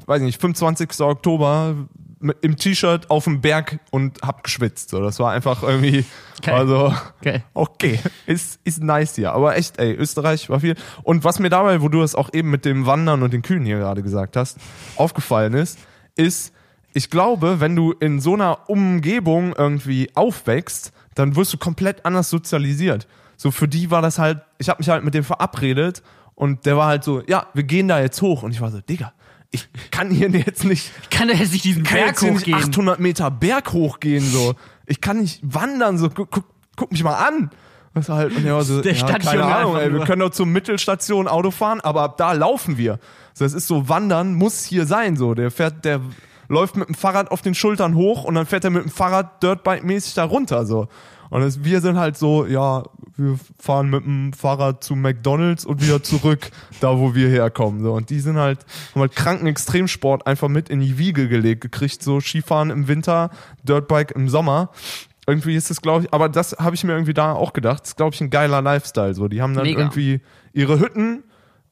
weiß ich nicht, 25. Oktober mit, im T-Shirt auf dem Berg und hab geschwitzt. So, das war einfach irgendwie, Geil. also, Okay. okay, ist, ist nice hier. Aber echt, ey, Österreich war viel. Und was mir dabei, wo du das auch eben mit dem Wandern und den Kühen hier gerade gesagt hast, aufgefallen ist, ist, ich glaube, wenn du in so einer Umgebung irgendwie aufwächst, dann wirst du komplett anders sozialisiert. So für die war das halt, ich habe mich halt mit dem verabredet und der war halt so, ja, wir gehen da jetzt hoch und ich war so, Digga, ich kann hier jetzt nicht, Kann der jetzt nicht diesen kann Berg hochgehen? 800 Meter Berg hochgehen so. Ich kann nicht wandern so. Guck, guck, guck mich mal an. War halt, und er war so, Der ja, keine Ahnung, ey, wir können doch zur Mittelstation Auto fahren, aber ab da laufen wir. So, das ist so, wandern muss hier sein, so. Der fährt, der läuft mit dem Fahrrad auf den Schultern hoch und dann fährt er mit dem Fahrrad Dirtbike-mäßig da runter, so. Und es, wir sind halt so, ja, wir fahren mit dem Fahrrad zu McDonalds und wieder zurück, da wo wir herkommen. So. Und die sind halt, haben halt kranken Extremsport einfach mit in die Wiege gelegt gekriegt, so Skifahren im Winter, Dirtbike im Sommer. Irgendwie ist es, glaube ich, aber das habe ich mir irgendwie da auch gedacht. Das ist, glaube ich, ein geiler Lifestyle. So, die haben dann Mega. irgendwie ihre Hütten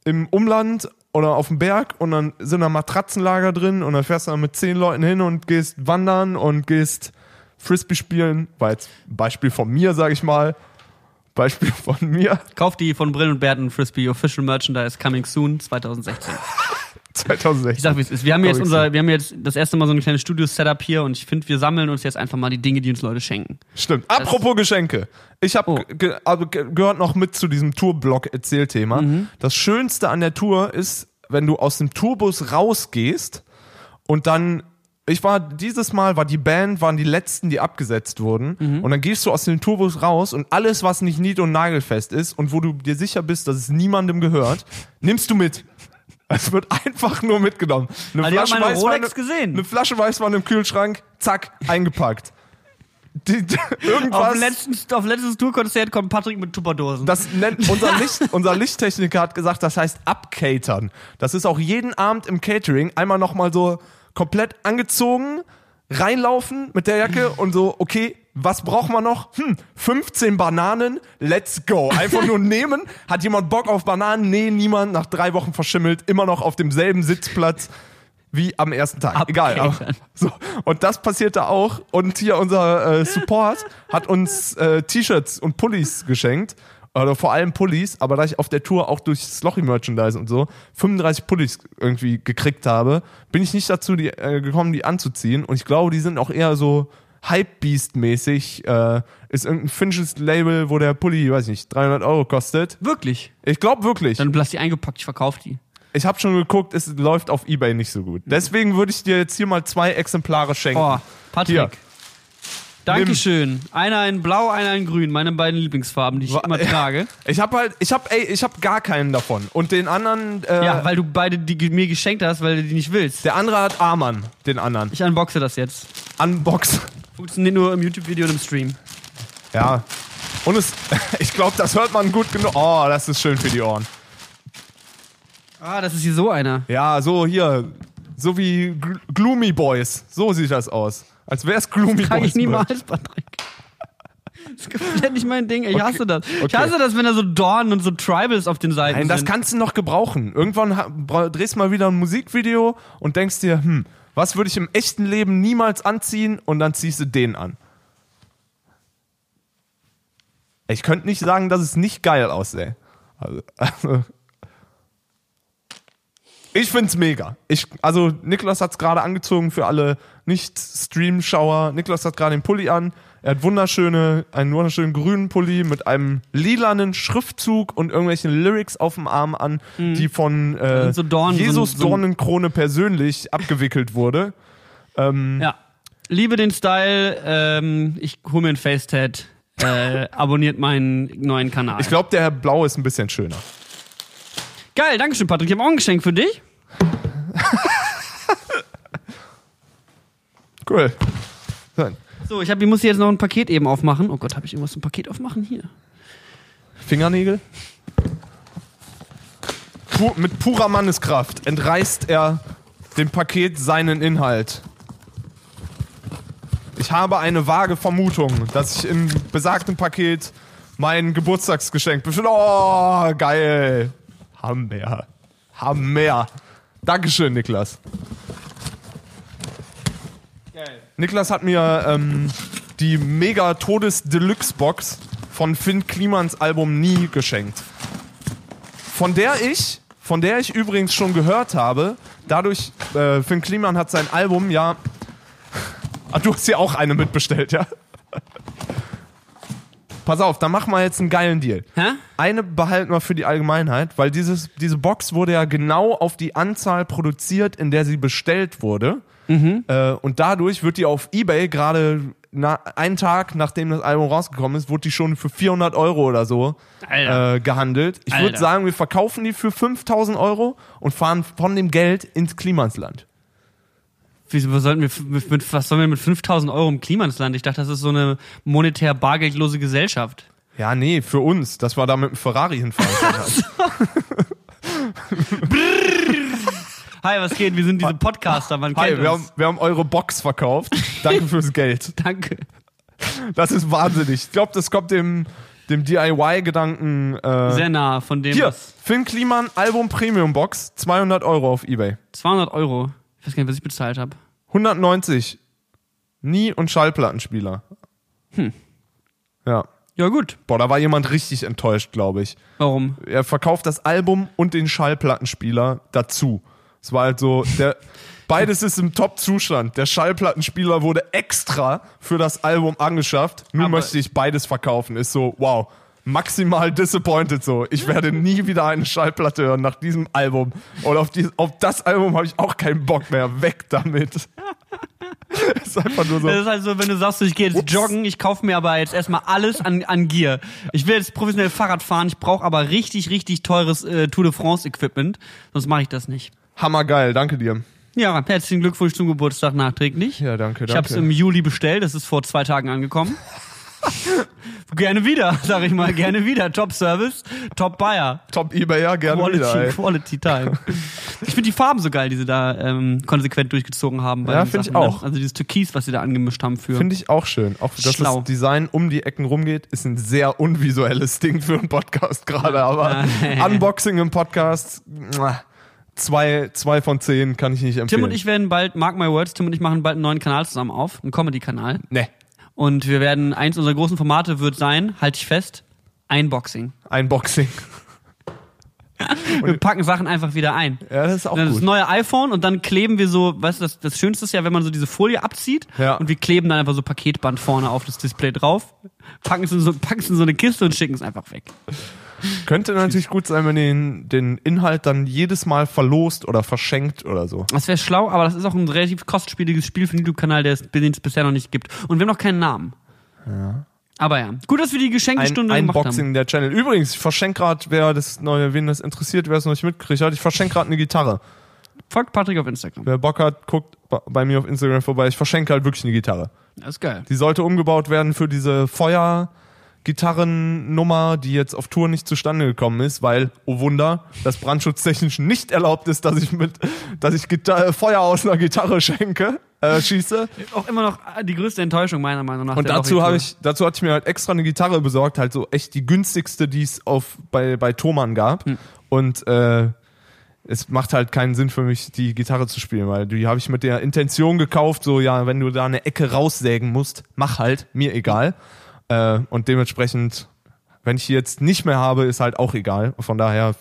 im Umland oder auf dem Berg und dann sind da Matratzenlager drin und dann fährst du dann mit zehn Leuten hin und gehst wandern und gehst Frisbee spielen. War jetzt Beispiel von mir, sag ich mal. Beispiel von mir. Kauft die von Brill und Berten Frisbee Official Merchandise Coming Soon 2016. 2016. Ich sag, wie es ist. Wir haben jetzt unser, wir haben jetzt das erste Mal so ein kleines Studio-Setup hier und ich finde, wir sammeln uns jetzt einfach mal die Dinge, die uns Leute schenken. Stimmt. Apropos Geschenke. Ich habe Oh. ge also ge gehört noch mit zu diesem Tourblock-Erzählthema. Mhm. Das Schönste an der Tour ist, wenn du aus dem Tourbus rausgehst und dann ich war dieses Mal war die Band waren die letzten, die abgesetzt wurden Mhm. und dann gehst du aus dem Tourbus raus und alles was nicht nied und nagelfest ist und wo du dir sicher bist, dass es niemandem gehört, nimmst du mit. Es wird einfach nur mitgenommen. Eine Also, meine Weißwein- Rolex gesehen. Eine Flasche Weißwein im Kühlschrank, zack, eingepackt. Die, die, irgendwas. Auf dem letzten, auf letztes Tourkonzert kommt Patrick mit Tupperdosen. Das nennt unser, Licht, unser Lichttechniker hat gesagt, das heißt abcatern. Das ist auch jeden Abend im Catering einmal nochmal so komplett angezogen, reinlaufen mit der Jacke und so, okay, was braucht man noch? Hm, 15 Bananen, let's go. Einfach nur nehmen. Hat jemand Bock auf Bananen? Nee, niemand. Nach drei Wochen verschimmelt, immer noch auf demselben Sitzplatz wie am ersten Tag. Egal. Aber, so. Und das passierte auch. Und hier unser äh, Support hat uns äh, T-Shirts und Pullis geschenkt. Oder vor allem Pullis, aber da ich auf der Tour auch durch Slochy-Merchandise und so 35 Pullis irgendwie gekriegt habe, bin ich nicht dazu die, äh, gekommen, die anzuziehen. Und ich glaube, die sind auch eher so Hype-Beast-mäßig. Äh, ist irgendein finnisches Label, wo der Pulli, weiß ich nicht, 300 Euro kostet. Wirklich. Ich glaube wirklich. Dann lass die eingepackt, ich verkauf die. Ich habe schon geguckt, es läuft auf Ebay nicht so gut. Deswegen würde ich dir jetzt hier mal zwei Exemplare schenken. Oh, Patrick. Hier. Dankeschön. Einer in Blau, einer in Grün. Meine beiden Lieblingsfarben, die ich immer trage. Ich habe halt, ich habe, ey, ich habe gar keinen davon. Und den anderen, äh, Ja, weil du beide die mir geschenkt hast, weil du die nicht willst. der andere hat Arman, den anderen. Ich unboxe das jetzt. Unbox. Funktioniert nur im YouTube-Video und im Stream. Ja. Und es, ich glaube, das hört man gut genug. Oh, das ist schön für die Ohren. Ah, das ist hier so einer. Ja, so hier, so wie Gl Gloomy Boys. So sieht das aus. Als wäre es Gloomy Boys. ich niemals, Patrick. Das ist komplett nicht mein Ding. Ich hasse das. Ich okay. hasse das, wenn da so Dornen und so Tribals auf den Seiten Nein, das sind. kannst du noch gebrauchen. Irgendwann drehst du mal wieder ein Musikvideo und denkst dir, hm, was würde ich im echten Leben niemals anziehen? Und dann ziehst du den an. Ich könnte nicht sagen, dass es nicht geil aussähe. Also, also ich find's mega. Ich, also Niklas hat's gerade angezogen für alle Nicht-Stream-Schauer. Niklas hat gerade den Pulli an. Er hat wunderschöne, einen wunderschönen grünen Pulli mit einem lilanen Schriftzug und irgendwelchen Lyrics auf dem Arm an, die von äh, so Dornen, Jesus so Dornenkrone persönlich abgewickelt wurde. Ähm, Ja. Liebe den Style. Ähm, ich hole mir ein Facetat. Äh, abonniert meinen neuen Kanal. Ich glaube, der Blau ist ein bisschen schöner. Geil, Dankeschön, Patrick. Ich habe auch ein Geschenk für dich. Cool. So, So, ich, hab, ich muss hier jetzt noch ein Paket eben aufmachen. Oh Gott, habe ich irgendwas zum Paket aufmachen? Hier. Fingernägel. Pu mit purer Manneskraft entreißt er dem Paket seinen Inhalt. Ich habe eine vage Vermutung, dass ich im besagten Paket mein Geburtstagsgeschenk befinde. Oh, geil. Hammer. Hammer. Dankeschön, Niklas. Geil. Niklas hat mir ähm, die Mega Todes Deluxe Box von Finn Klimans Album Nie geschenkt. Von der ich, von der ich übrigens schon gehört habe, dadurch, äh, Finn Kliman hat sein Album ja. Ah, du hast hier auch eine mitbestellt, ja? Pass auf, dann machen wir jetzt einen geilen Deal. Hä? Eine behalten wir für die Allgemeinheit, weil dieses, diese Box wurde ja genau auf die Anzahl produziert, in der sie bestellt wurde. Äh, und dadurch wird die auf Ebay gerade na, einen Tag, nachdem das Album rausgekommen ist, wurde die schon für 400 Euro oder so äh, gehandelt. Ich würde sagen, wir verkaufen die für 5000 Euro und fahren von dem Geld ins Klimansland. Wieso was sollten wir mit, was sollen wir mit 5000 Euro im Klima ins Land? Ich dachte, das ist so eine monetär bargeldlose Gesellschaft. Ja, nee, für uns, dass wir da mit dem Ferrari hinfahren. Hi, was geht? Wir sind diese Podcaster, man Hi, kennt wir uns. haben, wir haben eure Box verkauft. Danke fürs Geld. Danke. Das ist wahnsinnig. Ich glaube, das kommt dem, dem DIY-Gedanken. Äh, Sehr nah von dem, hier, Finn Kliman, Album Premium Box, 200 Euro auf Ebay. 200 Euro. Ich weiß gar nicht, was ich bezahlt habe. 190. Nie- und Schallplattenspieler. Hm. Ja. Ja, gut. Boah, da war jemand richtig enttäuscht, glaube ich. Warum? Er verkauft das Album und den Schallplattenspieler dazu. Es war halt so, der, beides ist im Top-Zustand. Der Schallplattenspieler wurde extra für das Album angeschafft. Nun Aber- möchte ich beides verkaufen. Ist so, wow. Maximal disappointed so. Ich werde nie wieder eine Schallplatte hören nach diesem Album. Und auf, die, auf das Album habe ich auch keinen Bock mehr. Weg damit. ist einfach nur so. Das ist halt so, wenn du sagst, ich gehe jetzt Ups. joggen, ich kaufe mir aber jetzt erstmal alles an, an Gear. Ich will jetzt professionell Fahrrad fahren, ich brauche aber richtig, richtig teures äh, Tour de France Equipment, sonst mache ich das nicht. Hammergeil, danke dir. Ja, herzlichen Glückwunsch zum Geburtstag nachträglich. Ja, danke, Ich habe es danke. im Juli bestellt, das ist vor zwei Tagen angekommen. gerne wieder, sag ich mal, gerne wieder. Top Service, Top Buyer. Top Ebayer, gerne Quality, wieder. Ey. Quality Time. Ich finde die Farben so geil, die sie da ähm, konsequent durchgezogen haben. bei Ja, den find ich ne? auch. Also dieses Türkis, was sie da angemischt haben für. Finde ich auch schön. Auch dass Schlau. das Design um die Ecken rumgeht, ist ein sehr unvisuelles Ding für einen Podcast gerade. Aber Unboxing im Podcast, muah, zwei, zwei von zehn kann ich nicht empfehlen. Tim und ich werden bald, mark my words, Tim und ich machen bald einen neuen Kanal zusammen auf, einen Comedy-Kanal. Ne, Und wir werden, eins unserer großen Formate wird sein, halte ich fest, Einboxing. Unboxing. Wir packen Sachen einfach wieder ein. Ja, das ist auch Dann das gut. neue iPhone und dann kleben wir so, weißt du, das, das Schönste ist ja, wenn man so diese Folie abzieht Ja. und wir kleben dann einfach so Paketband vorne auf das Display drauf, packen es in so, packen es in so eine Kiste und schicken es einfach weg. Könnte natürlich gut sein, wenn ihr den, den Inhalt dann jedes Mal verlost oder verschenkt oder so. Das wäre schlau, aber das ist auch ein relativ kostspieliges Spiel für den YouTube-Kanal, der es- den es bisher noch nicht gibt. Und wir haben noch keinen Namen. Aber ja, gut, dass wir die Ein Geschenkestunde gemacht haben. Unboxing der Channel. Übrigens, ich verschenke gerade, wer das neue, wen das interessiert, wer es noch nicht mitgekriegt hat, ich verschenke gerade eine Gitarre. Folgt Patrick auf Instagram. Wer Bock hat, guckt bei mir auf Instagram vorbei. Ich verschenke halt wirklich eine Gitarre. Das ist geil. Die sollte umgebaut werden für diese Feuergitarrennummer, die jetzt auf Tour nicht zustande gekommen ist, weil, oh Wunder, das brandschutztechnisch nicht erlaubt ist, dass ich mit, dass ich Gita äh, Feuer aus einer Gitarre schenke, äh, schieße. Auch immer noch die größte Enttäuschung meiner Meinung nach. Und dazu habe ich, dazu hatte ich mir halt extra eine Gitarre besorgt, halt so echt die günstigste, die es auf bei bei Thomann gab. Und äh, es macht halt keinen Sinn für mich, die Gitarre zu spielen, weil die habe ich mit der Intention gekauft, so ja, wenn du da eine Ecke raussägen musst, mach halt, mir egal. Äh, und dementsprechend, wenn ich die jetzt nicht mehr habe, ist halt auch egal. Von daher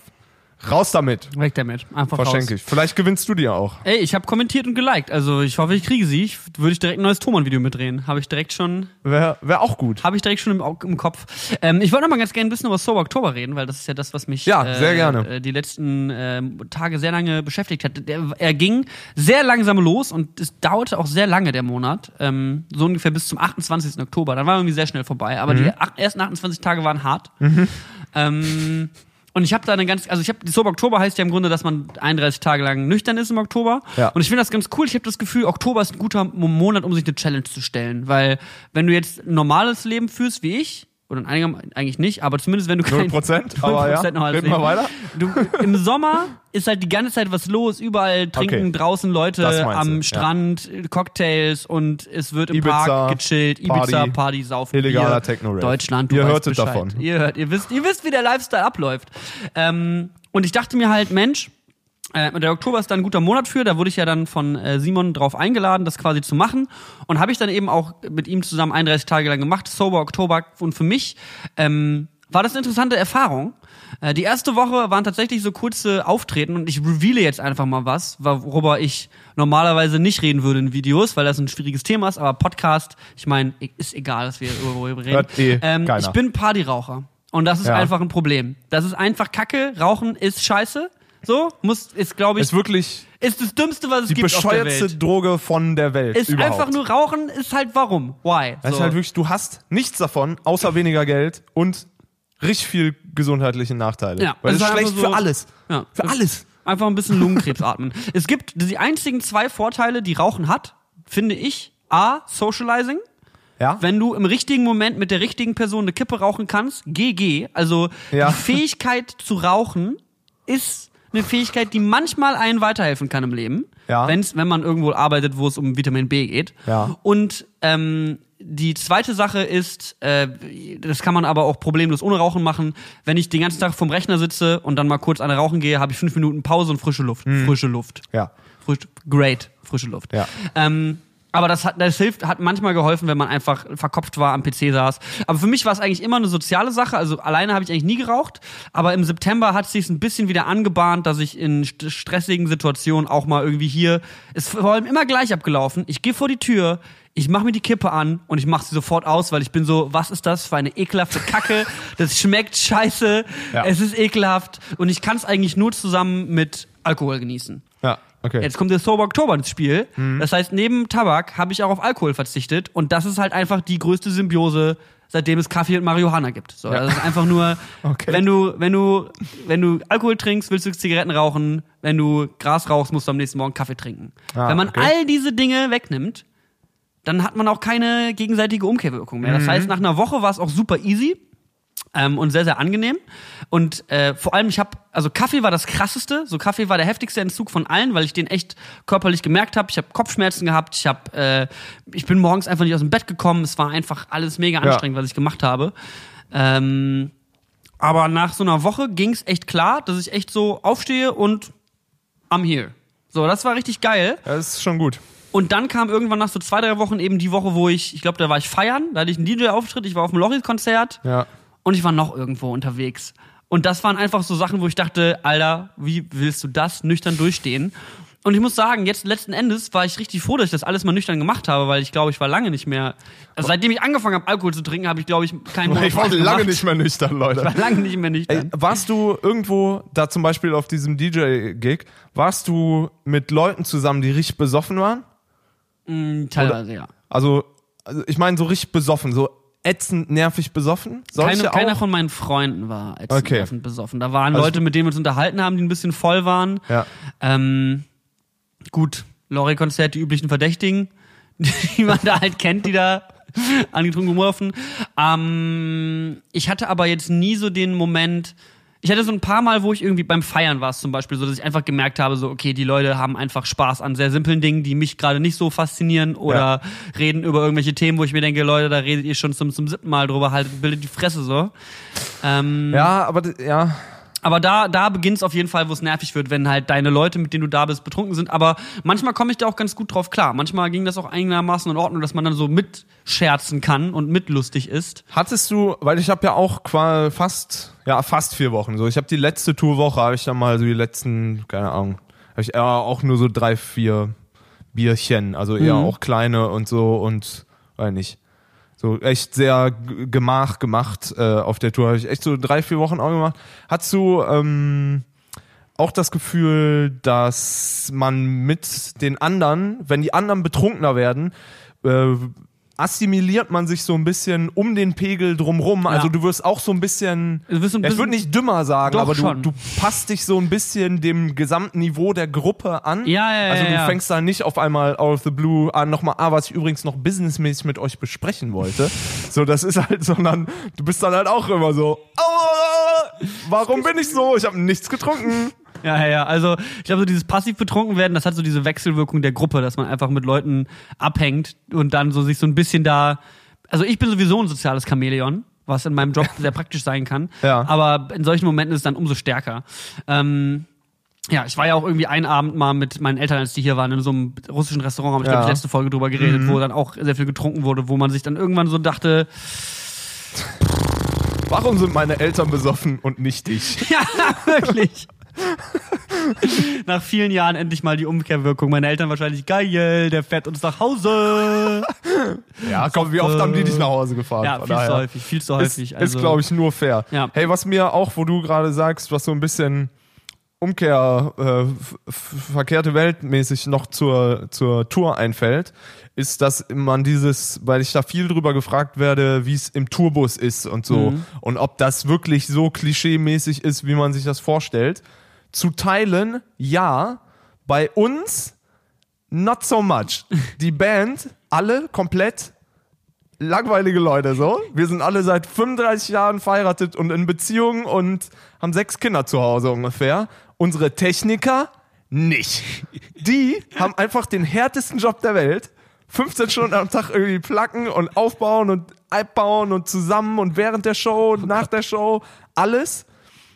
raus damit, Weg damit. Einfach verschenke raus. ich. Vielleicht gewinnst du die ja auch. Ey, ich habe kommentiert und geliked. Also ich hoffe, ich kriege sie. Ich, würde ich direkt ein neues Thomann-Video mitdrehen. Habe ich direkt schon, Wäre wär auch gut. habe ich direkt schon im, im Kopf. Ähm, ich wollte noch mal ganz gerne ein bisschen über Sober Oktober reden, weil das ist ja das, was mich Ja, äh, sehr gerne. äh, die letzten äh, Tage sehr lange beschäftigt hat. Der, er ging sehr langsam los und es dauerte auch sehr lange der Monat, ähm, so ungefähr bis zum 28. Oktober. Dann war irgendwie sehr schnell vorbei. Aber Mhm. die ersten 28 Tage waren hart. Ähm, und ich habe da eine ganz, also ich habe, Sober Oktober heißt ja im Grunde, dass man 31 Tage lang nüchtern ist im Oktober. Ja. Und ich finde das ganz cool. Ich habe das Gefühl, Oktober ist ein guter Mo- Monat, um sich eine Challenge zu stellen. Weil wenn du jetzt ein normales Leben führst wie ich, oder einiger, eigentlich nicht, aber zumindest wenn du kein 0%, aber ja. 0% Reden wir Leben- weiter. Du, Im Sommer ist halt die ganze Zeit was los. Überall trinken Okay. draußen Leute am du, ja. Strand, Cocktails und es wird im Ibiza, Park gechillt. Ibiza, Party, Party, Saufen, illegaler Bier, Techno-Rave. Deutschland, du Ihr hörtet Bescheid. davon. Ihr hört, ihr wisst, ihr wisst, wie der Lifestyle abläuft. Ähm, und ich dachte mir halt, Mensch, äh, der Oktober ist dann ein guter Monat für. Da wurde ich ja dann von äh, Simon drauf eingeladen, das quasi zu machen. Und habe ich dann eben auch mit ihm zusammen 31 Tage lang gemacht, Sober Oktober. Und für mich ähm, war das eine interessante Erfahrung. Äh, die erste Woche waren tatsächlich so kurze Auftreten und ich reveale jetzt einfach mal was, worüber ich normalerweise nicht reden würde in Videos, weil das ein schwieriges Thema ist. Aber Podcast, ich meine, ist egal, dass wir darüber reden. Eh ähm, ich bin Partyraucher. Und das ist Ja. einfach ein Problem. Das ist einfach Kacke. Rauchen ist scheiße. So, muss, ist, glaube ich, Ist wirklich ist das Dümmste, was es die gibt auf der bescheuertste Welt. Droge von der Welt. Ist überhaupt. einfach nur Rauchen, ist halt warum? Why? Das So. ist halt wirklich, du hast nichts davon, außer weniger Geld und richtig viel gesundheitliche Nachteile. Ja, Weil es das ist einfach schlecht so- für alles. Ja. Für alles. Einfach ein bisschen Lungenkrebs atmen. Es gibt die einzigen zwei Vorteile, die Rauchen hat, finde ich. A, Socializing. Ja? Wenn du im richtigen Moment mit der richtigen Person eine Kippe rauchen kannst, GG. Also Ja. die Fähigkeit zu rauchen ist eine Fähigkeit, die manchmal einen weiterhelfen kann im Leben. Ja. Wenn's, wenn man irgendwo arbeitet, wo es um Vitamin B geht. Ja. Und ähm, die zweite Sache ist, äh, das kann man aber auch problemlos ohne Rauchen machen. Wenn ich den ganzen Tag vom Rechner sitze und dann mal kurz eine rauchen gehe, habe ich fünf Minuten Pause und frische Luft. Frische Luft. ja. Frisch, great, frische Luft. Ja. Ähm, aber das, hat, das hilft, hat manchmal geholfen, wenn man einfach verkopft war, am PC saß. Aber für mich war es eigentlich immer eine soziale Sache. Also alleine habe ich eigentlich nie geraucht. Aber im September hat es sich ein bisschen wieder angebahnt, dass ich in st stressigen Situationen auch mal irgendwie hier, ist vor allem immer gleich abgelaufen. Ich gehe vor die Tür, ich mache mir die Kippe an und ich mache sie sofort aus, weil ich bin so, was ist das für eine ekelhafte Kacke? Das schmeckt scheiße, Ja. es ist ekelhaft und ich kann es eigentlich nur zusammen mit Alkohol genießen. Ja, okay. Jetzt kommt der Sober Oktober ins Spiel. Das heißt, neben Tabak habe ich auch auf Alkohol verzichtet. Und das ist halt einfach die größte Symbiose, seitdem es Kaffee und Marihuana gibt. So, Das ist einfach nur, Okay. wenn du, wenn du, wenn du Alkohol trinkst, willst du Zigaretten rauchen. Wenn du Gras rauchst, musst du am nächsten Morgen Kaffee trinken. Ah, wenn man okay. all diese Dinge wegnimmt, dann hat man auch keine gegenseitige Umkehrwirkung mehr. Mhm. Das heißt, nach einer Woche war es auch super easy ähm, und sehr, sehr angenehm. Und äh, vor allem, ich habe, also Kaffee war das krasseste. So Kaffee war der heftigste Entzug von allen, weil ich den echt körperlich gemerkt habe. Ich habe Kopfschmerzen gehabt. Ich habe, äh, ich bin morgens einfach nicht aus dem Bett gekommen. Es war einfach alles mega Ja. anstrengend, was ich gemacht habe. Ähm, aber nach so einer Woche ging es echt klar, dass ich echt so aufstehe und I'm here. So, das war richtig geil. Das ist schon gut. Und dann kam irgendwann nach so zwei, drei Wochen eben die Woche, wo ich, ich glaube, da war ich feiern, da hatte ich einen DJ-Auftritt, ich war auf dem Loris-Konzert Ja. Und ich war noch irgendwo unterwegs. Und das waren einfach so Sachen, wo ich dachte, Alter, wie willst du das nüchtern durchstehen? Und ich muss sagen, jetzt letzten Endes war ich richtig froh, dass ich das alles mal nüchtern gemacht habe, weil ich glaube, ich war lange nicht mehr. Also seitdem ich angefangen habe, Alkohol zu trinken, habe ich, glaube ich, keinen Ich war lange gemacht. nicht mehr nüchtern, Leute. Ich war lange nicht mehr nüchtern. Ey, warst du irgendwo, da zum Beispiel auf diesem DJ-Gig, warst du mit Leuten zusammen, die richtig besoffen waren? Mm, Teilweise, ja. Also, also ich meine so richtig besoffen, so ätzend, nervig besoffen? Solche Keine, keiner auch? von meinen Freunden war ätzend Okay. nervend besoffen. Da waren Also- Leute, mit denen wir uns unterhalten haben, die ein bisschen voll waren. Ja. Ähm, gut, Lorry-Konzert, die üblichen Verdächtigen, die man da halt kennt, die da angetrunken rumlaufen. Ähm, ich hatte aber jetzt nie so den Moment, ich hatte so ein paar Mal, wo ich irgendwie beim Feiern war zum Beispiel, so dass ich einfach gemerkt habe, so, okay, die Leute haben einfach Spaß an sehr simplen Dingen, die mich gerade nicht so faszinieren oder Ja. reden über irgendwelche Themen, wo ich mir denke, Leute, da redet ihr schon zum, zum siebten Mal drüber, halt, bildet die Fresse so. Ähm, Ja, aber ja, aber da, da beginnt es auf jeden Fall, wo es nervig wird, wenn halt deine Leute, mit denen du da bist, betrunken sind. Aber manchmal komme ich da auch ganz gut drauf klar. Manchmal ging das auch einigermaßen in Ordnung, dass man dann so mitscherzen kann und mitlustig ist. Hattest du, weil ich habe ja auch fast, ja fast vier Wochen so. Ich habe die letzte Tourwoche, habe ich dann mal so die letzten, keine Ahnung, habe ich eher auch nur so drei, vier Bierchen, also eher Mhm. auch kleine und so und weiß nicht. So echt sehr gemach gemacht äh, auf der Tour. Habe ich echt so drei, vier Wochen auch gemacht. Hattest du ähm, auch das Gefühl, dass man mit den anderen, wenn die anderen betrunkener werden, äh, assimiliert man sich so ein bisschen um den Pegel drumrum. Also du wirst auch so ein bisschen, Du wirst ein ja, ich bisschen- würde nicht dümmer sagen, aber du, du passt dich so ein bisschen dem gesamten Niveau der Gruppe an. Ja, ja, ja, Also du ja. fängst da nicht auf einmal out of the blue an, nochmal, ah, was ich übrigens noch businessmäßig mit euch besprechen wollte. so, das ist halt, sondern du bist dann halt auch immer so, "Ah, warum bin ich so? Ich habe nichts getrunken. Ja, ja, ja. Also ich glaube, so dieses passiv betrunken werden, das hat so diese Wechselwirkung der Gruppe, dass man einfach mit Leuten abhängt und dann so sich so ein bisschen da. Also ich bin sowieso ein soziales Chamäleon, was in meinem Job sehr praktisch sein kann. Ja. Aber in solchen Momenten ist es dann umso stärker. Ähm, ja, ich war ja auch irgendwie einen Abend mal mit meinen Eltern, als die hier waren, in so einem russischen Restaurant, habe ich Ja. glaube ich letzte Folge drüber geredet, wo dann auch sehr viel getrunken wurde, wo man sich dann irgendwann so dachte, Warum sind meine Eltern besoffen und nicht ich? Ja, wirklich. nach vielen Jahren endlich mal die Umkehrwirkung. Meine Eltern wahrscheinlich geil, der fährt uns nach Hause. Ja, komm, wie oft haben die dich nach Hause gefahren? Ja, viel zu häufig, viel zu Ist, häufig. ist Also, glaube ich, nur fair. Ja. Hey, was mir auch, wo du gerade sagst, was so ein bisschen Umkehr, äh, verkehrte Weltmäßig noch zur, zur Tour einfällt, ist, dass man dieses, weil ich da viel drüber gefragt werde, wie es im Tourbus ist und so Mhm. und ob das wirklich so klischee-mäßig ist, wie man sich das vorstellt. Zu teilen, ja. Bei uns, not so much. Die Band, alle komplett langweilige Leute so. Wir sind alle seit 35 Jahren verheiratet und in Beziehungen und haben sechs Kinder zu Hause ungefähr. Unsere Techniker nicht. Die haben einfach den härtesten Job der Welt. 15 Stunden am Tag irgendwie placken und aufbauen und abbauen und zusammen und während der Show und nach der Show alles.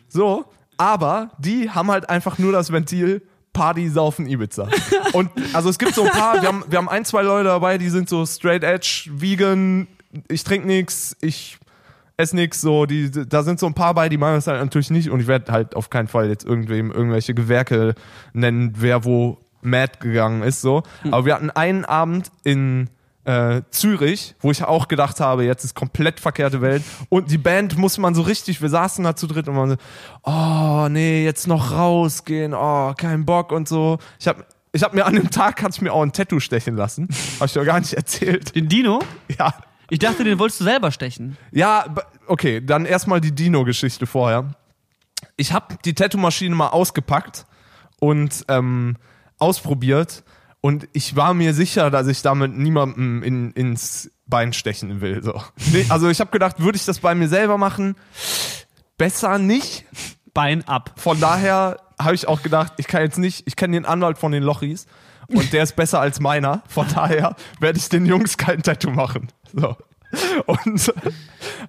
So, aber die haben halt einfach nur das Ventil Party, Saufen, Ibiza. Und also es gibt so ein paar, wir haben, wir haben ein, zwei Leute dabei, die sind so straight edge, vegan, ich trinke nichts, ich esse nichts, so, die, da sind so ein paar bei, die machen das halt natürlich nicht und ich werde halt auf keinen Fall jetzt irgendwem irgendwelche Gewerke nennen, wer wo mad gegangen ist, so. Aber wir hatten einen Abend in äh, Zürich, wo ich auch gedacht habe, jetzt ist komplett verkehrte Welt. Und die Band muss man so richtig, wir saßen da zu dritt und man so, oh nee, jetzt noch rausgehen, oh, kein Bock und so. Ich habe ich hab mir an dem Tag, kannst mir auch ein Tattoo stechen lassen. Hab ich doch gar nicht erzählt. Den Dino? Ja. Ich dachte, den wolltest du selber stechen. Ja, okay, dann erstmal die Dino-Geschichte vorher. Ich habe die Tattoo-Maschine mal ausgepackt und ähm, ausprobiert und ich war mir sicher, dass ich damit niemandem in, ins Bein stechen will. So. Also ich habe gedacht, würde ich das bei mir selber machen? Besser nicht. Bein ab. Von daher habe ich auch gedacht, ich kann jetzt nicht, ich kenne den Anwalt von den Lochis und der ist besser als meiner. Von daher werde ich den Jungs kein Tattoo machen. So. Und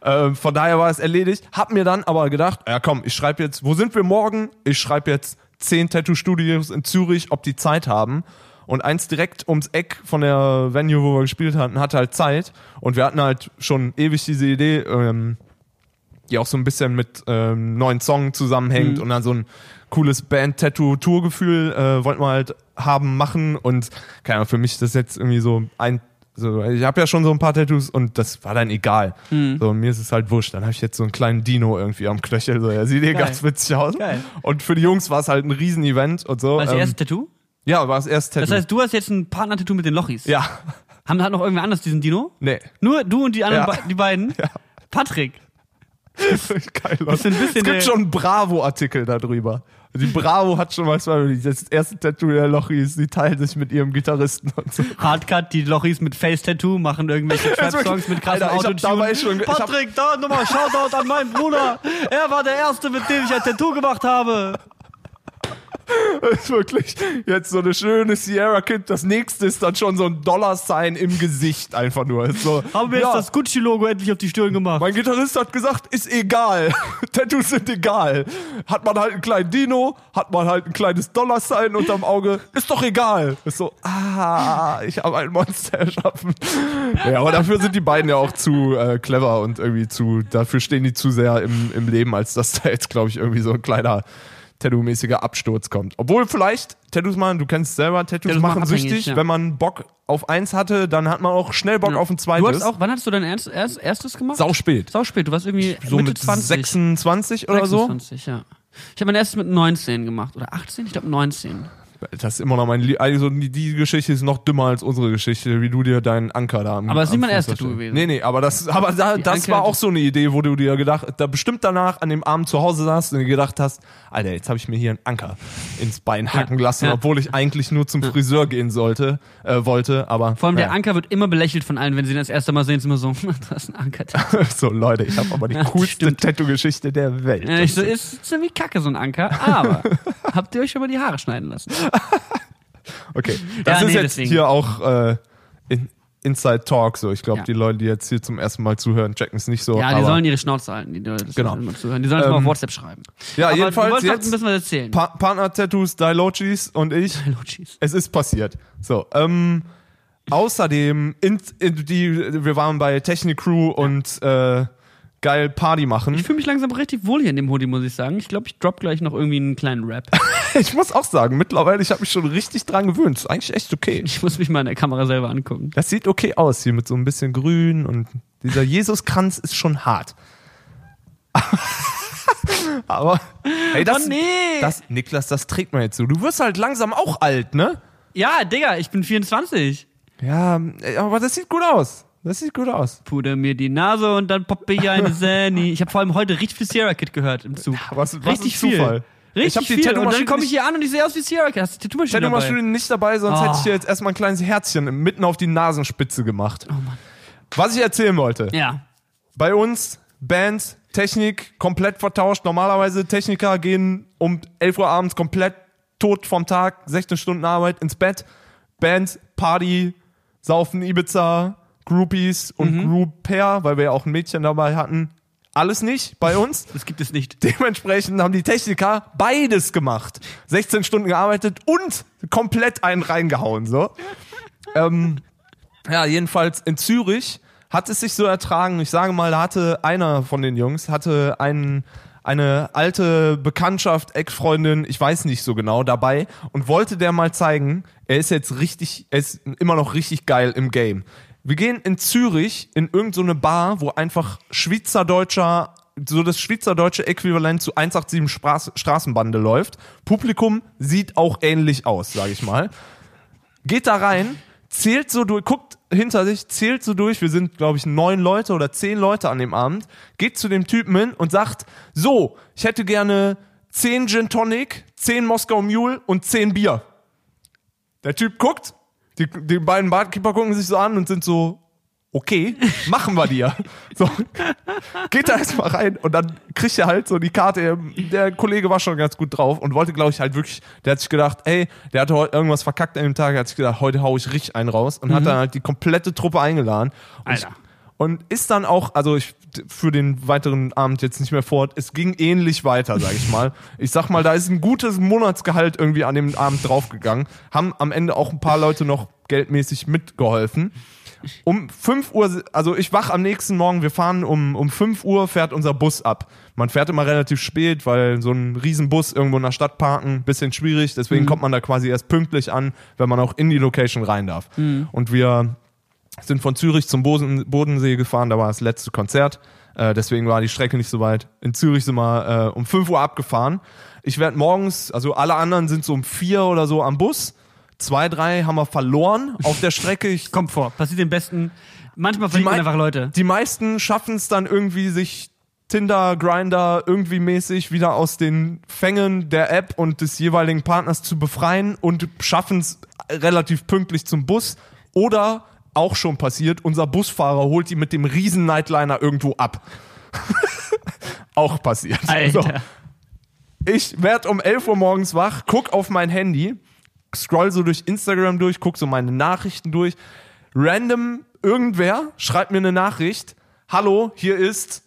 äh, von daher war es erledigt. Hab mir dann aber gedacht, ja komm, ich schreibe jetzt, wo sind wir morgen? Ich schreibe jetzt zehn Tattoo-Studios in Zürich, ob die Zeit haben. Und eins direkt ums Eck von der Venue, wo wir gespielt hatten, hatte halt Zeit. Und wir hatten halt schon ewig diese Idee, ähm, die auch so ein bisschen mit ähm, neuen Song zusammenhängt und dann so ein cooles Band-Tattoo-Tour-Gefühl äh, wollten wir halt haben, machen und keine Ahnung, für mich ist das jetzt irgendwie so ein so, ich habe ja schon so ein paar Tattoos und das war dann egal. So, und mir ist es halt wurscht. Dann habe ich jetzt so einen kleinen Dino irgendwie am Knöchel. So, er sieht hier ganz witzig aus. Geil. Und für die Jungs war es halt ein Riesen-Event und so. War das Ähm, erste Tattoo? Ja, war das erste Tattoo. Das heißt, du hast jetzt ein Partner-Tattoo mit den Lochis. ja, Haben hat noch irgendwer anders diesen Dino? nee. Nur du und die anderen, Ja. be die beiden? Ja. Patrick. Geil, bisschen es gibt der- schon einen Bravo-Artikel darüber. Die Bravo hat schon mal zwei, das erste Tattoo der Lochis, die teilen sich mit ihrem Gitarristen und so. Hardcut, die Lochis mit Face-Tattoo machen irgendwelche Trap-Songs mit krassen hab Autotune. schon- hab- Patrick, da nochmal Shoutout an meinen Bruder. Er war der Erste, mit dem ich ein Tattoo gemacht habe. Das ist wirklich jetzt so eine schöne Sierra Kid. Das nächste ist dann schon so ein Dollar-Sign im Gesicht einfach nur. So, Haben wir ja, jetzt das Gucci-Logo endlich auf die Stirn gemacht. mein Gitarrist hat gesagt, ist egal. Tattoos sind egal. Hat man halt einen kleinen Dino, hat man halt ein kleines Dollar-Sign unterm Auge, ist doch egal. Ist so, ah, ich habe ein Monster erschaffen. Ja, aber dafür sind die beiden ja auch zu äh, clever und irgendwie zu, dafür stehen die zu sehr im, im Leben, als dass da jetzt, glaube ich, irgendwie so ein kleiner Tattoo-mäßiger Absturz kommt. Obwohl vielleicht Tattoos machen, du kennst selber, Tattoos, Tattoos machen süchtig. ja. Wenn man Bock auf eins hatte, dann hat man auch schnell Bock auf ein zweites. Du hattest auch, wann hattest du dein erst, erst, erstes gemacht? Sau spät. Sau spät. Du warst irgendwie So Mitte mit 20. 26 oder so. 26, ja. Ich habe mein erstes mit 19 gemacht. Oder 18? Ich glaube 19. Das ist immer noch mein Lie Also die, die Geschichte ist noch dümmer als unsere Geschichte, wie du dir deinen Anker da am Aber das ist nicht mein erstes. Tattoo gewesen. Nee, nee, aber das, aber da, Die das Anker war auch so eine Idee, wo du dir gedacht, da bestimmt danach an dem Abend zu Hause saßt und dir gedacht hast, Alter, jetzt habe ich mir hier einen Anker ins Bein hacken lassen, ja. obwohl ich eigentlich nur zum Friseur gehen sollte, äh, wollte, aber Vor allem der. Anker wird immer belächelt von allen, wenn sie ihn das erste Mal sehen, ist immer so, du hast ein Anker. so Leute, ich habe aber die das coolste stimmt. Tattoo-Geschichte der Welt. Ja, ich so, ist ziemlich kacke, so ein Anker, aber habt ihr euch schon mal die Haare schneiden lassen? Okay, das Ja, ist nee, jetzt deswegen. hier auch äh, in, Inside Talk so. Ich glaube, Ja. die Leute, die jetzt hier zum ersten Mal zuhören, checken es nicht so. Ja, die sollen ihre Schnauze halten, die das Genau. Die sollen es mal Ähm, auf WhatsApp schreiben. ja, Aber jedenfalls jetzt bisschen was erzählen. pa Partner-Tattoos, Dilochis und ich. Tschüss. Es ist passiert. So, ähm, außerdem, in, in die, wir waren bei Technik Crew und äh, geil Party machen. Ich fühle mich langsam richtig wohl hier in dem Hoodie, muss ich sagen. Ich glaube, ich drop gleich noch irgendwie einen kleinen Rap. Ich muss auch sagen, mittlerweile, ich habe mich schon richtig dran gewöhnt. Ist eigentlich echt okay. Ich muss mich mal in der Kamera selber angucken. Das sieht okay aus hier mit so ein bisschen Grün und dieser Jesuskranz ist schon hart. Aber hey, das, Oh, nee. das, Niklas, das trägt man jetzt so. Du wirst halt langsam auch alt, ne? Ja, Digga, ich bin 24. Ja, aber das sieht gut aus. Das sieht gut aus. Puder mir die Nase und dann poppe ich eine Sani. Ich habe vor allem heute richtig viel Sierra Kid gehört im Zug. was- was richtig ein Zufall. Viel. Richtig ich habe die viel. Und dann komme ich hier an und ich sehe aus wie Sierra. Hast du die Tattoo-Maschine dabei? Tattoo-Maschine nicht dabei, sonst Oh. hätte ich dir jetzt erstmal ein kleines Herzchen mitten auf die Nasenspitze gemacht. Was ich erzählen wollte. Ja. Bei uns, Bands, Technik komplett vertauscht. Normalerweise Techniker gehen um 11 Uhr abends komplett tot vom Tag, 16 Stunden Arbeit ins Bett. Bands, Party, Saufen, Ibiza, Groupies und Mhm. Grouper, weil wir ja auch ein Mädchen dabei hatten. Alles nicht bei uns. Das gibt es nicht. Dementsprechend haben die Techniker beides gemacht. 16 Stunden gearbeitet und komplett einen reingehauen, so. ähm, ja, jedenfalls in Zürich hat es sich so ertragen. Ich sage mal, da hatte einer von den Jungs, hatte einen, eine alte Bekanntschaft, Ex-Freundin, ich weiß nicht so genau, dabei und wollte der mal zeigen, er ist jetzt richtig, er ist immer noch richtig geil im Game. Wir gehen in Zürich in irgendeine so Bar, wo einfach Schweizerdeutscher, so das schweizerdeutsche Äquivalent zu 187 Straß, Straßenbande läuft. Publikum sieht auch ähnlich aus, sage ich mal geht da rein, zählt so durch, guckt hinter sich, zählt so durch, wir sind, glaube ich, neun Leute oder zehn Leute an dem Abend, geht zu dem Typen hin und sagt, so, ich hätte gerne zehn Gin Tonic, zehn Moskau Mule und zehn Bier. Der Typ guckt, die, die beiden Barkeeper gucken sich so an und sind so, okay, machen wir dir. So, geht da erstmal rein und dann kriegt er halt so die Karte. Der Kollege war schon ganz gut drauf und wollte, glaube ich, halt wirklich, der hat sich gedacht, ey, der hatte heute irgendwas verkackt an dem Tag, er hat sich gedacht, heute hau ich richtig einen raus und hat dann halt die komplette Truppe eingeladen. Und, ich, Alter. Und ist dann auch, also ich für den weiteren Abend jetzt nicht mehr fort, es ging ähnlich weiter, sag ich mal. Ich sag mal, da ist ein gutes Monatsgehalt irgendwie an dem Abend draufgegangen, haben am Ende auch ein paar Leute noch geldmäßig mitgeholfen. Um 5 Uhr, also ich wach am nächsten Morgen, wir fahren um, um 5 Uhr, fährt unser Bus ab. Man fährt immer relativ spät, weil so ein Riesenbus irgendwo in der Stadt parken, bisschen schwierig, deswegen kommt man da quasi erst pünktlich an, wenn man auch in die Location rein darf. Und wir sind von Zürich zum Boden, Bodensee gefahren, da war das letzte Konzert, äh, deswegen war die Strecke nicht so weit. In Zürich sind wir äh, um 5 Uhr abgefahren. Ich werde morgens, also alle anderen sind so um 4 oder so am Bus. Zwei, drei haben wir verloren auf der Strecke. Ich Kommt vor. Passiert den Besten. Manchmal verliert man einfach Leute. Die meisten schaffen es dann irgendwie, sich Tinder, Grinder irgendwie mäßig wieder aus den Fängen der App und des jeweiligen Partners zu befreien und schaffen es relativ pünktlich zum Bus. Oder auch schon passiert, unser Busfahrer holt die mit dem riesen Nightliner irgendwo ab. auch passiert. Alter. So. Ich werde um 11 Uhr morgens wach, guck auf mein Handy, scroll so durch Instagram durch, guck so meine Nachrichten durch. Random irgendwer schreibt mir eine Nachricht. Hallo, hier ist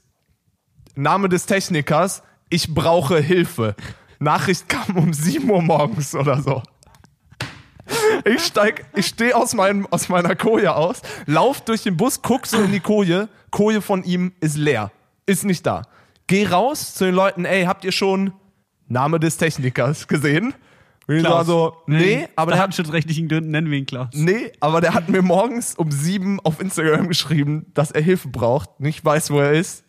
Name des Technikers. Ich brauche Hilfe. Nachricht kam um 7 Uhr morgens oder so. Ich steig, ich stehe aus, meinem, aus meiner Koje aus, lauf durch den Bus, guck so in die Koje. Koje von ihm ist leer. Ist nicht da. Geh raus zu den Leuten, ey, habt ihr schon Name des Technikers gesehen? Klaus. so, nee, aber der hat datenschutzrechtlichen Gründen nennen wir ihn Klaus. Nee, aber der hat mir morgens um sieben auf Instagram geschrieben, dass er Hilfe braucht, nicht weiß, wo er ist,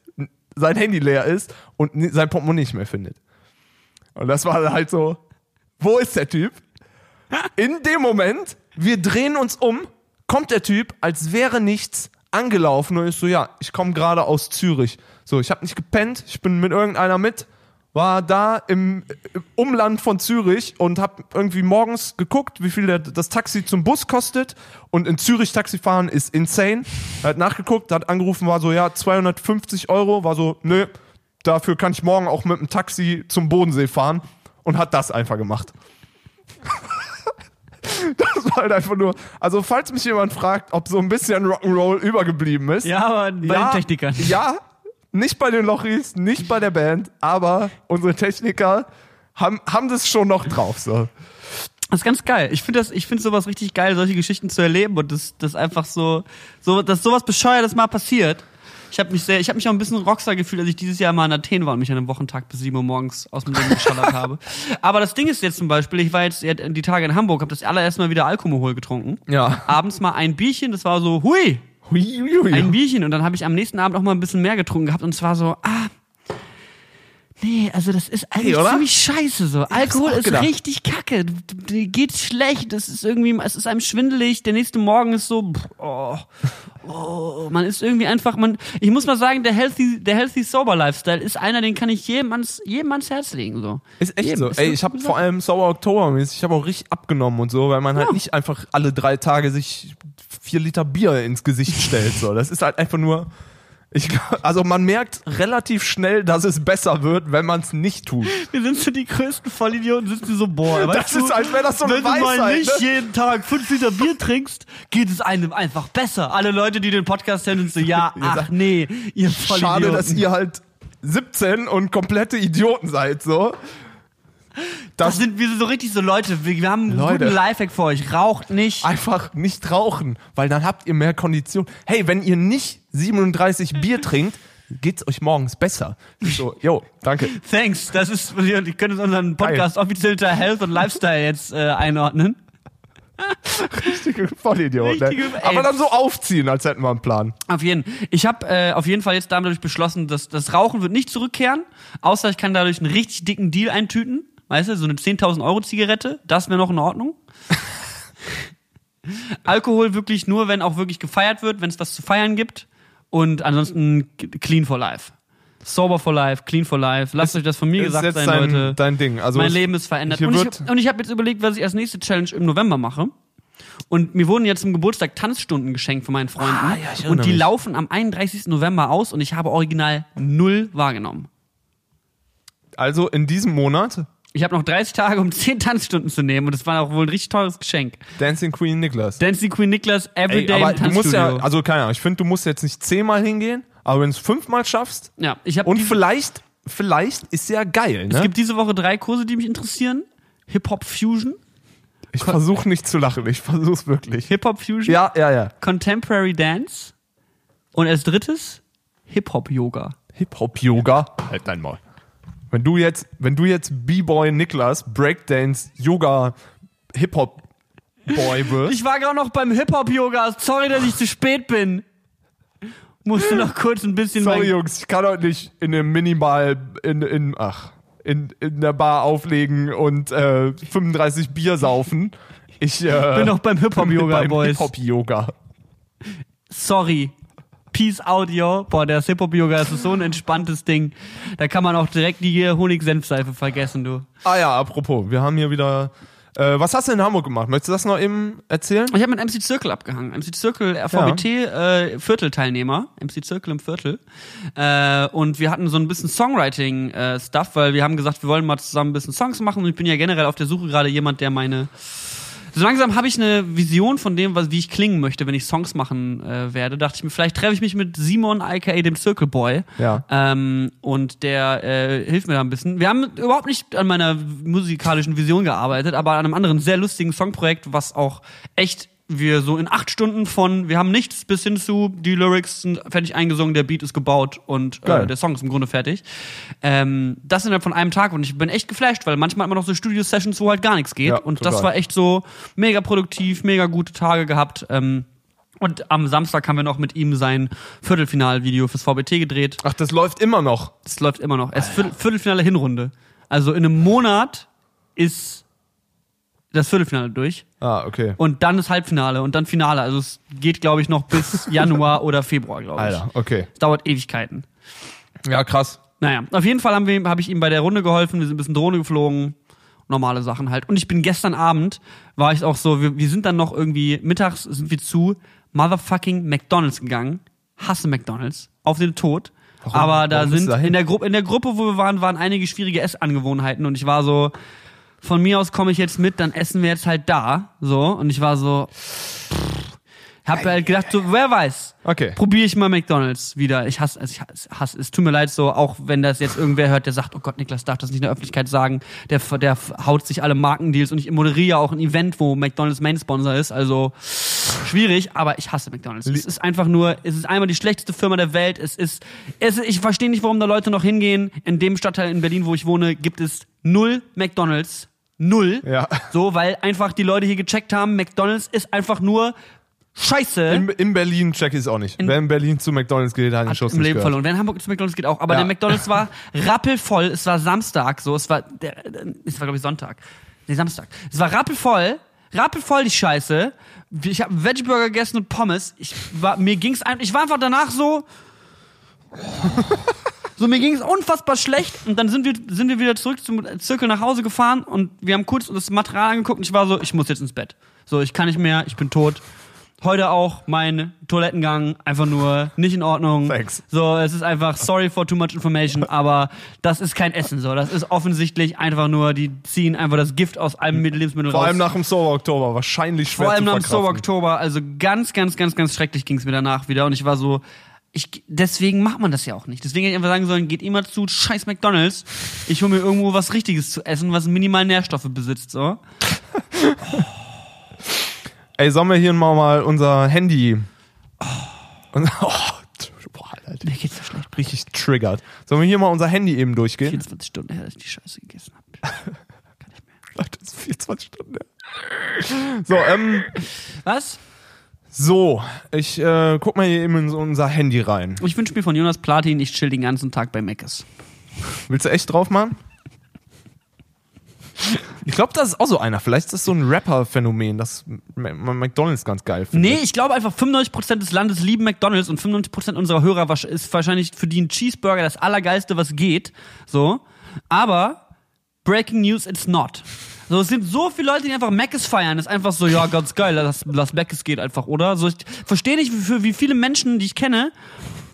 sein Handy leer ist und sein Portemonnaie nicht mehr findet. Und das war halt so, wo ist der Typ? In dem Moment, wir drehen uns um, kommt der Typ, als wäre nichts, angelaufen und ist so, ja, ich komme gerade aus Zürich. So, ich habe nicht gepennt, ich bin mit irgendeiner mit, war da im, im Umland von Zürich und habe irgendwie morgens geguckt, wie viel der, das Taxi zum Bus kostet. Und in Zürich Taxi fahren ist insane. Er hat nachgeguckt, hat angerufen, war so, ja, 250 Euro. War so, nö, dafür kann ich morgen auch mit dem Taxi zum Bodensee fahren. Und hat das einfach gemacht. das war halt einfach nur, also falls mich jemand fragt, ob so ein bisschen Rock'n'Roll übergeblieben ist. Ja, aber bei den Technikern. Ja, nicht bei den Lochis, nicht bei der Band, aber unsere Techniker haben, haben das schon noch drauf. So. Das ist ganz geil. Ich finde das, ich finde sowas richtig geil, solche Geschichten zu erleben und das, das einfach so, so, dass sowas bescheuertes mal passiert. Ich habe mich sehr, ich habe mich auch ein bisschen Rockstar gefühlt, als ich dieses Jahr mal in Athen war und mich an einem Wochentag bis 7 Uhr morgens aus dem Leben geschallert habe. Aber das Ding ist jetzt zum Beispiel, ich war jetzt die Tage in Hamburg, habe das allererste Mal wieder Alkohol getrunken. Ja. Abends mal ein Bierchen, das war so, hui, Hui, hui, hui. ein Bierchen und dann habe ich am nächsten Abend auch mal ein bisschen mehr getrunken gehabt und es war so, ah, Nee, also das ist eigentlich oder? ziemlich scheiße so. Alkohol auch ist gedacht. richtig kacke. Dir geht's schlecht, es ist irgendwie, es ist einem schwindelig, der nächste Morgen ist so, oh, oh, man ist irgendwie einfach, man, ich muss mal sagen, der healthy, der healthy sober Lifestyle ist einer, den kann ich jedem ans, jedem ans Herz legen, so. Ist echt Jedem. so. Ist Ey, ich habe vor allem Sauer Oktober ich habe auch richtig abgenommen und so, weil man halt Ja. nicht einfach alle drei Tage sich vier Liter Bier ins Gesicht stellt. So, das ist halt einfach nur. Ich, also man merkt relativ schnell, dass es besser wird, wenn man es nicht tut. Wir sind so die größten Vollidioten, sitzen so, boah, Das ist, als wäre das so eine wenn du mal Weisheit. nicht Ne? jeden Tag fünf Liter Bier trinkst, geht es einem einfach besser. Alle Leute, die den Podcast hören, sind so, ja, ach nee, ihr Vollidioten. Schade, dass ihr halt 17 und komplette Idioten seid, so. Das sind, wir sind so richtig so Leute, wir, wir haben einen Leute. guten Lifehack für euch. Raucht nicht. Einfach nicht rauchen, weil dann habt ihr mehr Kondition. Hey, wenn ihr nicht 37 Bier trinkt, geht's euch morgens besser. So, jo, danke. Thanks. Das ist, ihr könnt unseren Podcast offiziell unter Health und Lifestyle jetzt äh, einordnen. Richtige Vollidiot. Ne? Richtige-. Aber dann so aufziehen, als hätten wir einen Plan. Auf jeden. Ich habe äh, auf jeden Fall jetzt dadurch beschlossen, dass das Rauchen wird nicht zurückkehren, außer ich kann dadurch einen richtig dicken Deal eintüten. Weißt du, so eine 10.000 Euro Zigarette, das wäre noch in Ordnung. Alkohol wirklich nur, wenn auch wirklich gefeiert wird, wenn es was zu feiern gibt. Und ansonsten clean for life. Sober for life, clean for life. Lasst euch das von mir gesagt sein, dein, Leute. dein Ding. Also mein es- Leben ist verändert. Und ich, hab- und ich habe jetzt überlegt, was ich als nächste Challenge im November mache. Und mir wurden jetzt zum Geburtstag Tanzstunden geschenkt von meinen Freunden. Ah, ja, und die mich. laufen am 31. November aus und ich habe original null wahrgenommen. Also in diesem Monat Ich habe noch 30 Tage, um 10 Tanzstunden zu nehmen und das war auch wohl ein richtig teures Geschenk. Dancing Queen Niklas. Dancing Queen Niklas Ey, Everyday aber im du musst Tanzstudio. ja, also keine Ahnung, ich finde, du musst jetzt nicht zehnmal hingehen, aber wenn du es fünfmal schaffst ja, ich habe und vielleicht, vielleicht ist ja geil, es ne? gibt diese Woche drei Kurse, die mich interessieren. Hip-Hop Fusion. Ich versuche nicht zu lachen, ich versuche es wirklich. Hip-Hop Fusion. Ja, ja, ja. Contemporary Dance. Und als drittes Hip-Hop Yoga. Hip-Hop-Yoga. Halt dein Maul. Wenn du jetzt, wenn du jetzt B-Boy Niklas, Breakdance, Yoga, Hip-Hop-Boy wirst. Ich war gerade noch beim Hip-Hop-Yoga. Sorry, dass ich zu spät bin. Musste noch kurz ein bisschen Sorry, Jungs, ich kann heute nicht in einem Minimal, in, in, ach, in, in der Bar auflegen und äh, 35 Bier saufen. Ich äh, bin noch beim Hip-Hop-Yoga, Boys. Hip-Hop-Yoga. Sorry. Peace out, yo. Boah, der Hip-Hop-Yoga das ist so ein entspanntes Ding. Da kann man auch direkt die Honig-Senfseife vergessen, du. Ah ja, apropos, wir haben hier wieder. Äh, was hast du in Hamburg gemacht? Möchtest du das noch eben erzählen? Ich habe mit MC Zirkel abgehangen. MC Zirkel, RVBT, äh, Viertelteilnehmer. MC Zirkel im Viertel. Äh, und wir hatten so ein bisschen Songwriting-Stuff, weil wir haben gesagt, wir wollen mal zusammen ein bisschen Songs machen. Und ich bin ja generell auf der Suche gerade jemand, der meine so langsam habe ich eine Vision von dem, was, wie ich klingen möchte, wenn ich Songs machen äh, werde. Dachte ich mir, vielleicht treffe ich mich mit Simon, aka dem Circle Boy. Ja. Ähm, und der äh, hilft mir da ein bisschen. Wir haben überhaupt nicht an meiner musikalischen Vision gearbeitet, aber an einem anderen sehr lustigen Songprojekt, was auch echt wir so in acht Stunden von, wir haben nichts bis hin zu, die Lyrics sind fertig eingesungen, der Beat ist gebaut und äh, der Song ist im Grunde fertig. Ähm, das innerhalb von einem Tag und ich bin echt geflasht, weil manchmal hat man noch so Studio-Sessions, wo halt gar nichts geht Ja, und das total. war echt so mega produktiv, mega gute Tage gehabt. Ähm, und am Samstag haben wir noch mit ihm sein Viertelfinalvideo fürs VBT gedreht. Ach, das läuft immer noch. Das läuft immer noch. Es ist Viertel, Viertelfinale Hinrunde. Also in einem Monat ist das Viertelfinale durch Ah, okay. und dann das Halbfinale und dann Finale. Also es geht, glaube ich, noch bis Januar oder Februar, glaube ich. Alter, okay. Es dauert Ewigkeiten. Ja, krass. Naja, auf jeden Fall habe hab ich ihm bei der Runde geholfen. Wir sind ein bisschen Drohne geflogen. Normale Sachen halt. Und ich bin gestern Abend, war ich auch so, wir, wir sind dann noch irgendwie, mittags sind wir zu motherfucking McDonalds gegangen. Hasse McDonalds. Auf den Tod. Warum? Aber da Warum sind, in der, Gruppe in der Gruppe, wo wir waren, waren einige schwierige Essangewohnheiten. Und ich war so, von mir aus komme ich jetzt mit, dann essen wir jetzt halt da. So. Und ich war so, hab halt gedacht, so, wer weiß. Okay. Probiere ich mal McDonalds wieder. Ich hasse, also ich hasse, hasse, es tut mir leid so, auch wenn das jetzt irgendwer hört, der sagt, oh Gott, Niklas darf das nicht in der Öffentlichkeit sagen, der, der haut sich alle Markendeals und ich moderiere ja auch ein Event, wo McDonalds Main Sponsor ist, also schwierig, aber ich hasse McDonalds. Es ist einfach nur, es ist einmal die schlechteste Firma der Welt, es ist, es ist ich verstehe nicht, warum da Leute noch hingehen. In dem Stadtteil in Berlin, wo ich wohne, gibt es null McDonalds. Null. Ja. So, weil einfach die Leute hier gecheckt haben, McDonalds ist einfach nur Scheiße. In, in Berlin check ich es auch nicht. In- Wer in Berlin zu McDonalds geht, hat den Schuss im nicht Leben gehört. verloren. Wer in Hamburg zu McDonalds geht auch. Aber Ja. der McDonalds war rappelvoll. Es war Samstag, so. Es war, der, es war glaube ich Sonntag. Nee, Samstag. Es war rappelvoll. Rappelvoll die Scheiße. Ich habe Veggie Burger gegessen und Pommes. Ich war, mir ging's einfach, ich war einfach danach so. So, mir ging es unfassbar schlecht und dann sind wir, sind wir wieder zurück zum Zirkel nach Hause gefahren und wir haben kurz das Material angeguckt und ich war so, ich muss jetzt ins Bett. So, ich kann nicht mehr, ich bin tot. Heute auch mein Toilettengang einfach nur nicht in Ordnung. Thanks. So, es ist einfach sorry for too much information, aber das ist kein Essen so. Das ist offensichtlich einfach nur, die ziehen einfach das Gift aus allem Lebensmittel Vor raus. allem nach dem Sober Oktober. Wahrscheinlich schwer Vor allem zu nach dem Sober. Oktober, also ganz, ganz, ganz, ganz schrecklich ging es mir danach wieder und ich war so, ich, deswegen macht man das ja auch nicht. Deswegen hätte ich einfach sagen sollen, geht immer zu scheiß McDonalds. Ich hole mir irgendwo was Richtiges zu essen, was minimal Nährstoffe besitzt, so. Ey, sollen wir hier mal, mal unser Handy. Oh. Oh, boah, Alter. Mir geht's so schlecht. Richtig triggert. Sollen wir hier mal unser Handy eben durchgehen? 24 Stunden her, dass ich die Scheiße gegessen habe. Leute, das ist 24 Stunden. her. So, ähm, Was? So, ich äh, guck mal hier eben in so unser Handy rein. Ich wünsche mir von Jonas Platin, ich chill den ganzen Tag bei Meckes. Willst du echt drauf machen? Ich glaube, das ist auch so einer. Vielleicht ist das so ein Rapper-Phänomen, dass man McDonalds ganz geil findet. Nee, ich glaube einfach 95% des Landes lieben McDonalds und 95% unserer Hörer ist wahrscheinlich für die ein Cheeseburger das allergeilste, was geht. So. Aber Breaking News, it's not. So, es sind so viele Leute, die einfach Mc's feiern. Das ist einfach so, ja, ganz geil, lass, lass Mc's geht einfach, oder? So, ich verstehe nicht, wie, für wie viele Menschen, die ich kenne,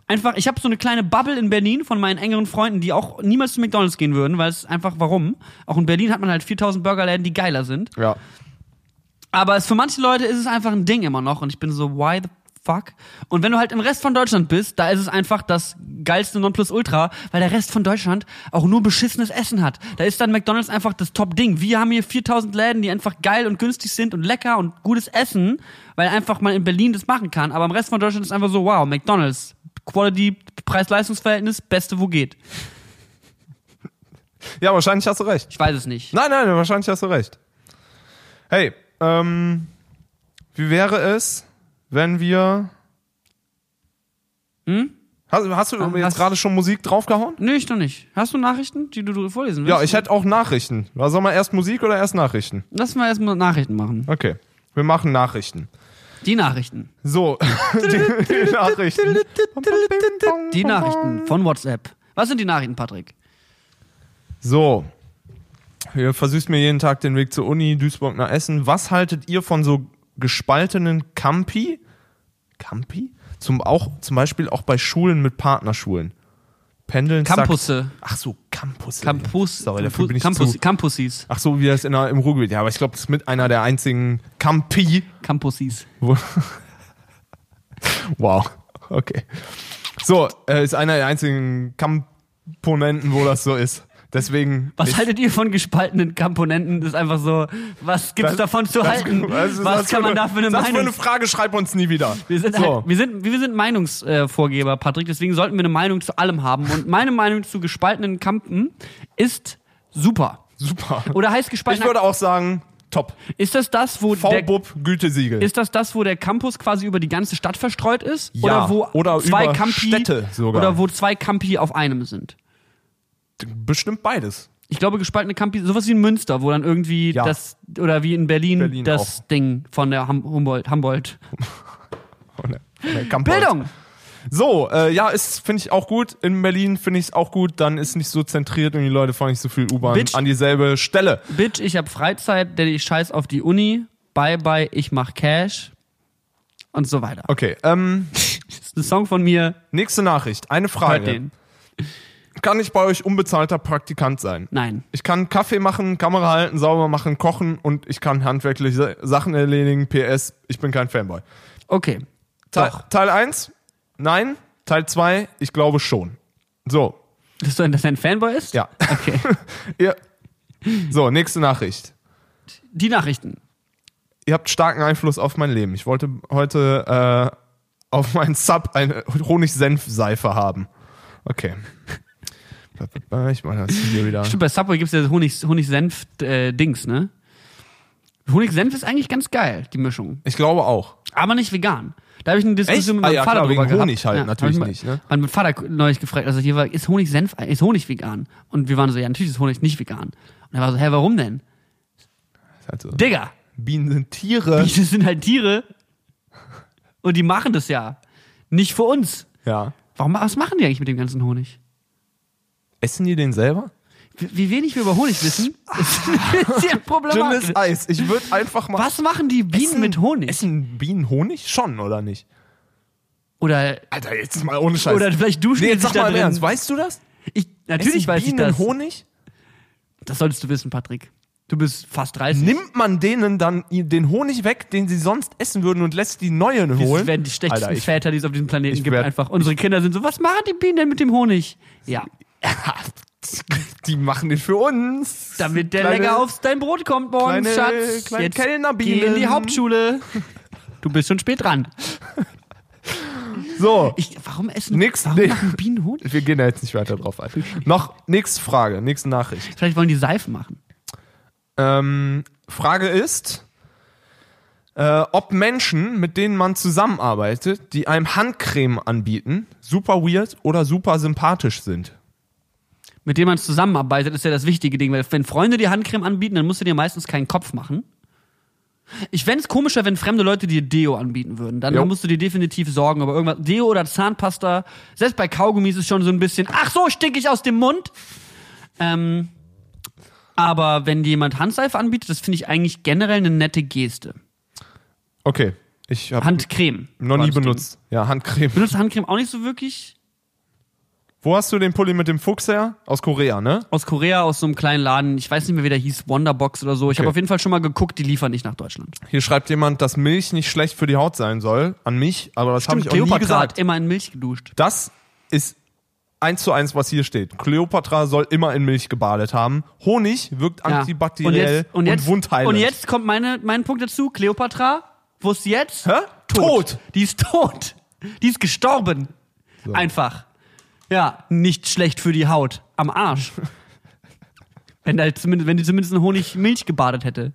einfach, ich habe so eine kleine Bubble in Berlin von meinen engeren Freunden, die auch niemals zu McDonalds gehen würden, weil es einfach, warum? Auch in Berlin hat man halt 4000 Burgerläden, die geiler sind. Ja. Aber es, für manche Leute ist es einfach ein Ding immer noch und ich bin so, why the fuck? Und wenn du halt im Rest von Deutschland bist, da ist es einfach das geilste Nonplusultra, weil der Rest von Deutschland auch nur beschissenes Essen hat. Da ist dann McDonalds einfach das Top-Ding. Wir haben hier 4000 Läden, die einfach geil und günstig sind und lecker und gutes Essen, weil einfach man in Berlin das machen kann. Aber im Rest von Deutschland ist einfach so, wow, McDonalds, Quality, Preis-Leistungs-Verhältnis, beste, wo geht. Ja, wahrscheinlich hast du recht. Ich weiß es nicht. Nein, nein, wahrscheinlich hast du recht. Hey, ähm, wie wäre es, wenn wir. Hm? Hast, hast du Ah, jetzt hast- gerade schon Musik draufgehauen? Nö, ich noch nicht. Hast du Nachrichten, die du, du vorlesen willst? Ja, ich hätte auch Nachrichten. Was soll man erst Musik oder erst Nachrichten? Lass mal erstmal Nachrichten machen. Okay, wir machen Nachrichten. Die Nachrichten. So, die, die Nachrichten. Die Nachrichten von WhatsApp. Was sind die Nachrichten, Patrick? So, ihr versüßt mir jeden Tag den Weg zur Uni, Duisburg nach Essen. Was haltet ihr von so gespaltenen Campi? Campi? Zum, auch, zum Beispiel auch bei Schulen mit Partnerschulen. Pendeln. Campusse. Ach so, Campus. Campus. Sorry, dafür bin ich Campus, zu. Campusis. Ach so, wie das in der, im Ruhrgebiet. Ja, aber ich glaube, das ist mit einer der einzigen Campi. Campusis. Wo wow, okay. So, äh, ist einer der einzigen Komponenten, wo das so ist. Deswegen. Was ich, haltet ihr von gespaltenen Komponenten? Das ist einfach so, was gibt's das- davon zu das- halten? das was kann man da für eine Das für Meinung? eine Frage, schreib uns nie wieder. wir sind, so. halt, wir sind, wir sind Meinungsvorgeber, Patrick, deswegen sollten wir eine Meinung zu allem haben. Und meine Meinung zu gespaltenen Kampen ist super. Super. Oder heißt Ich gespaltener, würde auch sagen, top. ist das das, wo der, V-Bub Gütesiegel. ist das das, wo der Campus quasi über die ganze Stadt verstreut ist? Ja, oder wo oder zwei über Campi, Städte sogar. Oder wo zwei Campi auf einem sind? Bestimmt beides. Ich glaube, gespaltene Campi, sowas wie in Münster, wo dann irgendwie Ja. das, oder wie in Berlin, Berlin das Ding von der Hum- Humboldt. Humboldt. Von der, von der. Bildung! So, äh, ja, ist finde ich auch gut. In Berlin finde ich es auch gut. Dann ist nicht so zentriert und die Leute fahren nicht so viel U-Bahn an dieselbe Stelle. Bitch, ich hab Freizeit, denn ich scheiß auf die Uni. Bye bye, ich mach Cash. Und so weiter. Okay, ähm, Das ist ein Song von mir. nächste Nachricht. Eine Hört Frage. den. Kann ich bei euch unbezahlter Praktikant sein? Nein. Ich kann Kaffee machen, Kamera halten, sauber machen, kochen und ich kann handwerkliche Sachen erledigen. PS, ich bin kein Fanboy. Okay. Teil, Doch. Teil 1, nein. Teil 2, ich glaube schon. So, Dass du ein Fanboy ist? ja. Okay. Ihr, so, nächste Nachricht. Die Nachrichten. Ihr habt starken Einfluss auf mein Leben. Ich wollte heute äh, auf meinen Sub eine Honig-Senf-Seife haben. Okay. Ich mache das hier wieder. Stimmt, bei Subway gibt's ja Honig- Honig-Senf-Dings, ne? Honig-Senf ist eigentlich ganz geil, die Mischung. Ich glaube auch. Aber nicht vegan. Da habe ich eine Diskussion Echt? mit Ah meinem ja, Vater klar, drüber wegen gehabt. Honig halt, natürlich hab ich nicht, ne? Mein Vater neulich gefragt, also hier war, ist Honig-Senf, ist Honig vegan? Und wir waren so, ja, natürlich ist Honig nicht vegan. Und er war so, hä, warum denn? Ist halt so. Digga, Bienen sind Tiere. Bienen sind halt Tiere. Und die machen das ja. Nicht für uns. Ja. Warum, was machen die eigentlich mit dem ganzen Honig? Essen die den selber? Wie, wenig wir über Honig wissen, ist sehr problematisch. Dünnes Eis. Ich würde einfach mal. Was machen die Bienen Essen- mit Honig? Essen Bienen Honig? Schon, oder nicht? Oder, Alter, jetzt ist mal ohne Scheiß. oder vielleicht duschen nee, die jetzt sich sag da mal drin. Ernst. Weißt du das? Ich, natürlich Essen weiß ich Bienen das. Honig? Das solltest du wissen, Patrick. Du bist fast 30. Nimmt man denen dann den Honig weg, den sie sonst essen würden und lässt die neuen holen? Das werden die schlechtesten Alter, ich- Väter, die es auf diesem Planeten ich gibt, werd- einfach. Unsere Kinder sind so, was machen die Bienen denn mit dem Honig? Ja, Die machen den für uns. damit der Kleine- lecker aufs dein Brot kommt morgens, kleine- Schatz. kleine Jetzt Kellnerbienen. geh in die Hauptschule. Du bist schon spät dran. So, Ich, warum essen Nix, warum nee. machen Bienen Honig? wir gehen da jetzt nicht weiter drauf ein. Noch nächste Frage, nächste Nachricht. Vielleicht wollen die Seife machen. Ähm, Frage ist, äh, ob Menschen, mit denen man zusammenarbeitet, die einem Handcreme anbieten, super weird oder super sympathisch sind. Mit dem man zusammenarbeitet, ist ja das wichtige Ding. Weil wenn Freunde dir Handcreme anbieten, dann musst du dir meistens keinen Kopf machen. Ich fände es komischer, wenn fremde Leute dir Deo anbieten würden. Dann Jo. musst du dir definitiv sorgen. Aber irgendwas, Deo oder Zahnpasta, selbst bei Kaugummis ist schon so ein bisschen, ach so, stink ich aus dem Mund. Ähm, aber wenn dir jemand Handseife anbietet, das finde ich eigentlich generell eine nette Geste. Okay, ich habe Handcreme. noch nie benutzt. Ja, Handcreme. Benutzt Handcreme auch nicht so wirklich? Wo hast du den Pulli mit dem Fuchs her? Aus Korea, ne? Aus Korea, aus so einem kleinen Laden. Ich weiß nicht mehr, wie der hieß, Wonderbox oder so. Ich Okay. habe auf jeden Fall schon mal geguckt, die liefern nicht nach Deutschland. Hier schreibt jemand, dass Milch nicht schlecht für die Haut sein soll. An mich, aber das habe ich auch nie Kleopatra gesagt. hat immer in Milch geduscht. Das ist eins zu eins, was hier steht. Kleopatra soll immer in Milch gebadet haben. Honig wirkt Ja. antibakteriell und, und, jetzt, wundheilend. und jetzt kommt meine, mein Punkt dazu. Kleopatra, wo ist sie jetzt? Hä? Tot. Die ist tot. Die ist gestorben. Einfach. Ja, nicht schlecht für die Haut. Am Arsch. wenn, da zumindest, wenn die zumindest in Honig Milch gebadet hätte.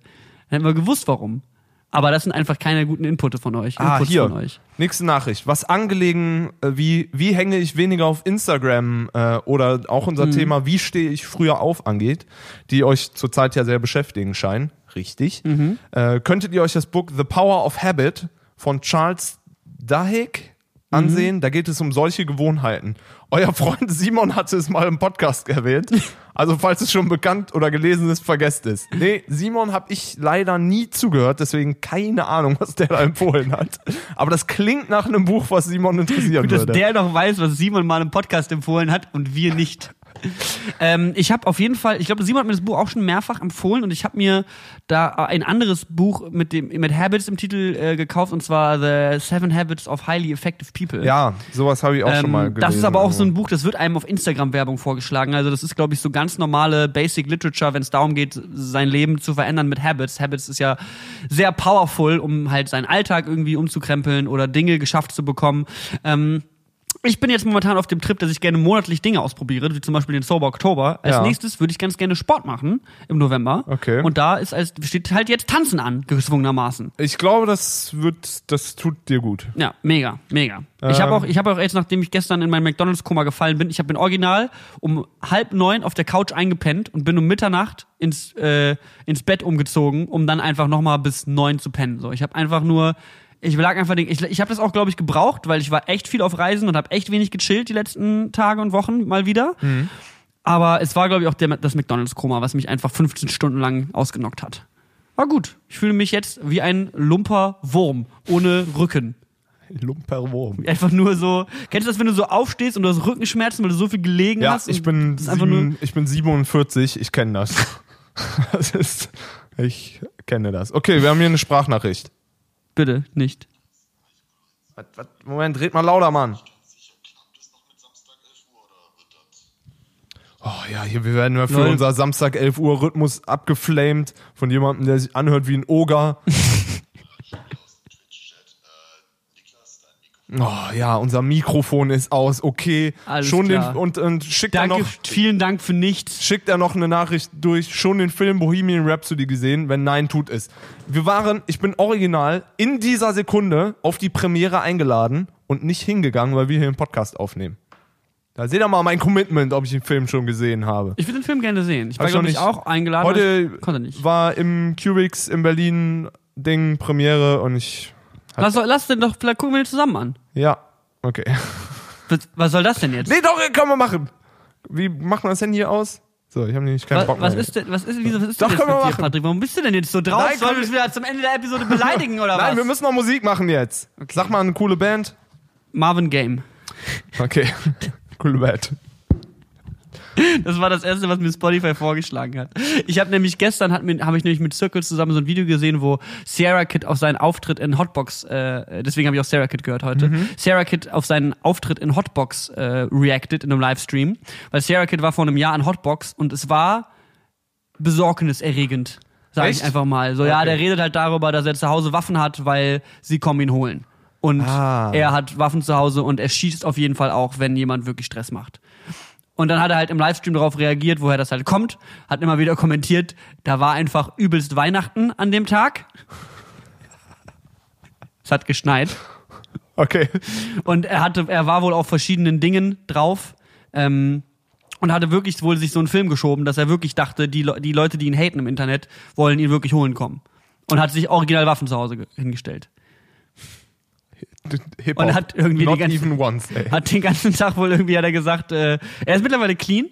Dann hätten wir gewusst, warum. Aber das sind einfach keine guten Inputte von euch. Ah, Inputs hier. von euch. Nächste Nachricht. Was angelegen, äh, wie, wie hänge ich weniger auf Instagram äh, oder auch Mhm. unser Thema, wie stehe ich früher auf angeht, die euch zurzeit ja sehr beschäftigen scheinen. Richtig. Mhm. Äh, könntet ihr euch das Buch The Power of Habit von Charles Duhigg ansehen? Da geht es um solche Gewohnheiten. Euer Freund Simon hatte es mal im Podcast erwähnt. Also falls es schon bekannt oder gelesen ist, vergesst es. Nee, Simon habe ich leider nie zugehört, deswegen keine Ahnung, was der da empfohlen hat. Aber das klingt nach einem Buch, was Simon interessieren Gut, dass würde. der noch weiß, was Simon mal im Podcast empfohlen hat und wir nicht. Ähm, ich habe auf jeden Fall, ich glaube, Simon hat mir das Buch auch schon mehrfach empfohlen und ich habe mir da ein anderes Buch mit dem mit Habits im Titel äh, gekauft und zwar The Seven Habits of Highly Effective People. ja, sowas habe ich auch schon mal Ähm, gelesen. das ist aber auch so ein Buch, das wird einem auf Instagram Werbung vorgeschlagen. Also das ist, glaube ich, so ganz normale Basic Literature, wenn es darum geht, sein Leben zu verändern mit Habits. Habits ist ja sehr powerful, um halt seinen Alltag irgendwie umzukrempeln oder Dinge geschafft zu bekommen. Ähm, ich bin jetzt momentan auf dem Trip, dass ich gerne monatlich Dinge ausprobiere, wie zum Beispiel den Sober Oktober. Als Ja. nächstes würde ich ganz gerne Sport machen im November. Okay. Und da ist als steht halt jetzt Tanzen an, gezwungenermaßen. Ich glaube, das wird, das tut dir gut. Ja, mega, mega. Ich habe Ähm. auch, ich habe auch jetzt, nachdem ich gestern in mein McDonalds-Koma gefallen bin, ich habe bin original um halb neun auf der Couch eingepennt und bin um Mitternacht ins, äh, ins Bett umgezogen, um dann einfach nochmal bis neun zu pennen. So, ich habe einfach nur, ich lag einfach, den, ich, ich habe das auch, glaube ich, gebraucht, weil ich war echt viel auf Reisen und habe echt wenig gechillt die letzten Tage und Wochen mal wieder. Aber es war, glaube ich, auch der, das McDonalds-Koma, was mich einfach 15 Stunden lang ausgenockt hat. War gut. Ich fühle mich jetzt wie ein lumper Wurm ohne Rücken. Lumperwurm. Einfach nur so. Kennst du das, wenn du so aufstehst und du hast Rückenschmerzen, weil du so viel gelegen Ja, hast? ich bin, sieben, ich bin 47, ich kenne das. das ist, ich kenne das. Okay, wir haben hier eine Sprachnachricht. Bitte, nicht. Was, was, Moment, red mal lauter, Mann. Oh ja, hier, wir werden für Lol. unser Samstag 11 Uhr Rhythmus abgeflamed von jemandem, der sich anhört wie ein Oger. Oh ja, unser Mikrofon ist aus, okay. Alles schon klar. den und, und schickt er Danke, noch vielen Dank für nichts. schickt er noch eine Nachricht durch, schon den Film Bohemian Rhapsody gesehen, wenn nein, tut es. Wir waren, ich bin original in dieser Sekunde auf die Premiere eingeladen und nicht hingegangen, weil wir hier einen Podcast aufnehmen. Da seht ihr mal mein Commitment, ob ich den Film schon gesehen habe. Ich würde den Film gerne sehen. Ich war, glaube ich, auch eingeladen. Heute ich konnte nicht. war im Cubics in Berlin Ding Premiere und ich, Lass, lass den doch, vielleicht gucken wir den zusammen an. ja, okay. Was, was soll das denn jetzt? Nee, doch, können wir machen. Wie macht man das Handy hier aus? So, ich habe nämlich keinen was, Bock mehr. was ist denn, was ist, wieso, was ist Doch, denn jetzt wir mit dir, machen. Patrick? Warum bist du denn jetzt so drauf? Nein, Sollen wir uns wieder zum Ende der Episode beleidigen oder Nein, was? wir müssen noch Musik machen jetzt. Sag mal eine coole Band. Marvin Game. Okay. coole Band. Das war das erste, was mir Spotify vorgeschlagen hat. Ich habe nämlich gestern hat mir habe ich nämlich mit Circle zusammen so ein Video gesehen, wo Sarah Kid auf seinen Auftritt in Hotbox, äh, deswegen habe ich auch Sarah Kid gehört heute. Sarah Kid auf seinen Auftritt in Hotbox äh, reacted in einem Livestream, weil Sarah Kid war vor einem Jahr in Hotbox und es war besorgniserregend, sage ich einfach mal. So ja, Okay. der redet halt darüber, dass er zu Hause Waffen hat, weil sie kommen ihn holen. Und Ah. er hat Waffen zu Hause und er schießt auf jeden Fall auch, wenn jemand wirklich Stress macht. Und dann hat er halt im Livestream darauf reagiert, woher das halt kommt, hat immer wieder kommentiert, da war einfach übelst Weihnachten an dem Tag. Es hat geschneit. Okay. Und er hatte, er war wohl auf verschiedenen Dingen drauf. Ähm, und hatte wirklich wohl sich so einen Film geschoben, dass er wirklich dachte, die, Le die Leute, die ihn haten im Internet, wollen ihn wirklich holen kommen. Und hat sich original Waffen zu Hause ge- hingestellt. Hip Und hat irgendwie Not die ganze- even once, ey. Hat den ganzen Tag wohl irgendwie, hat er gesagt, äh, er ist mittlerweile clean.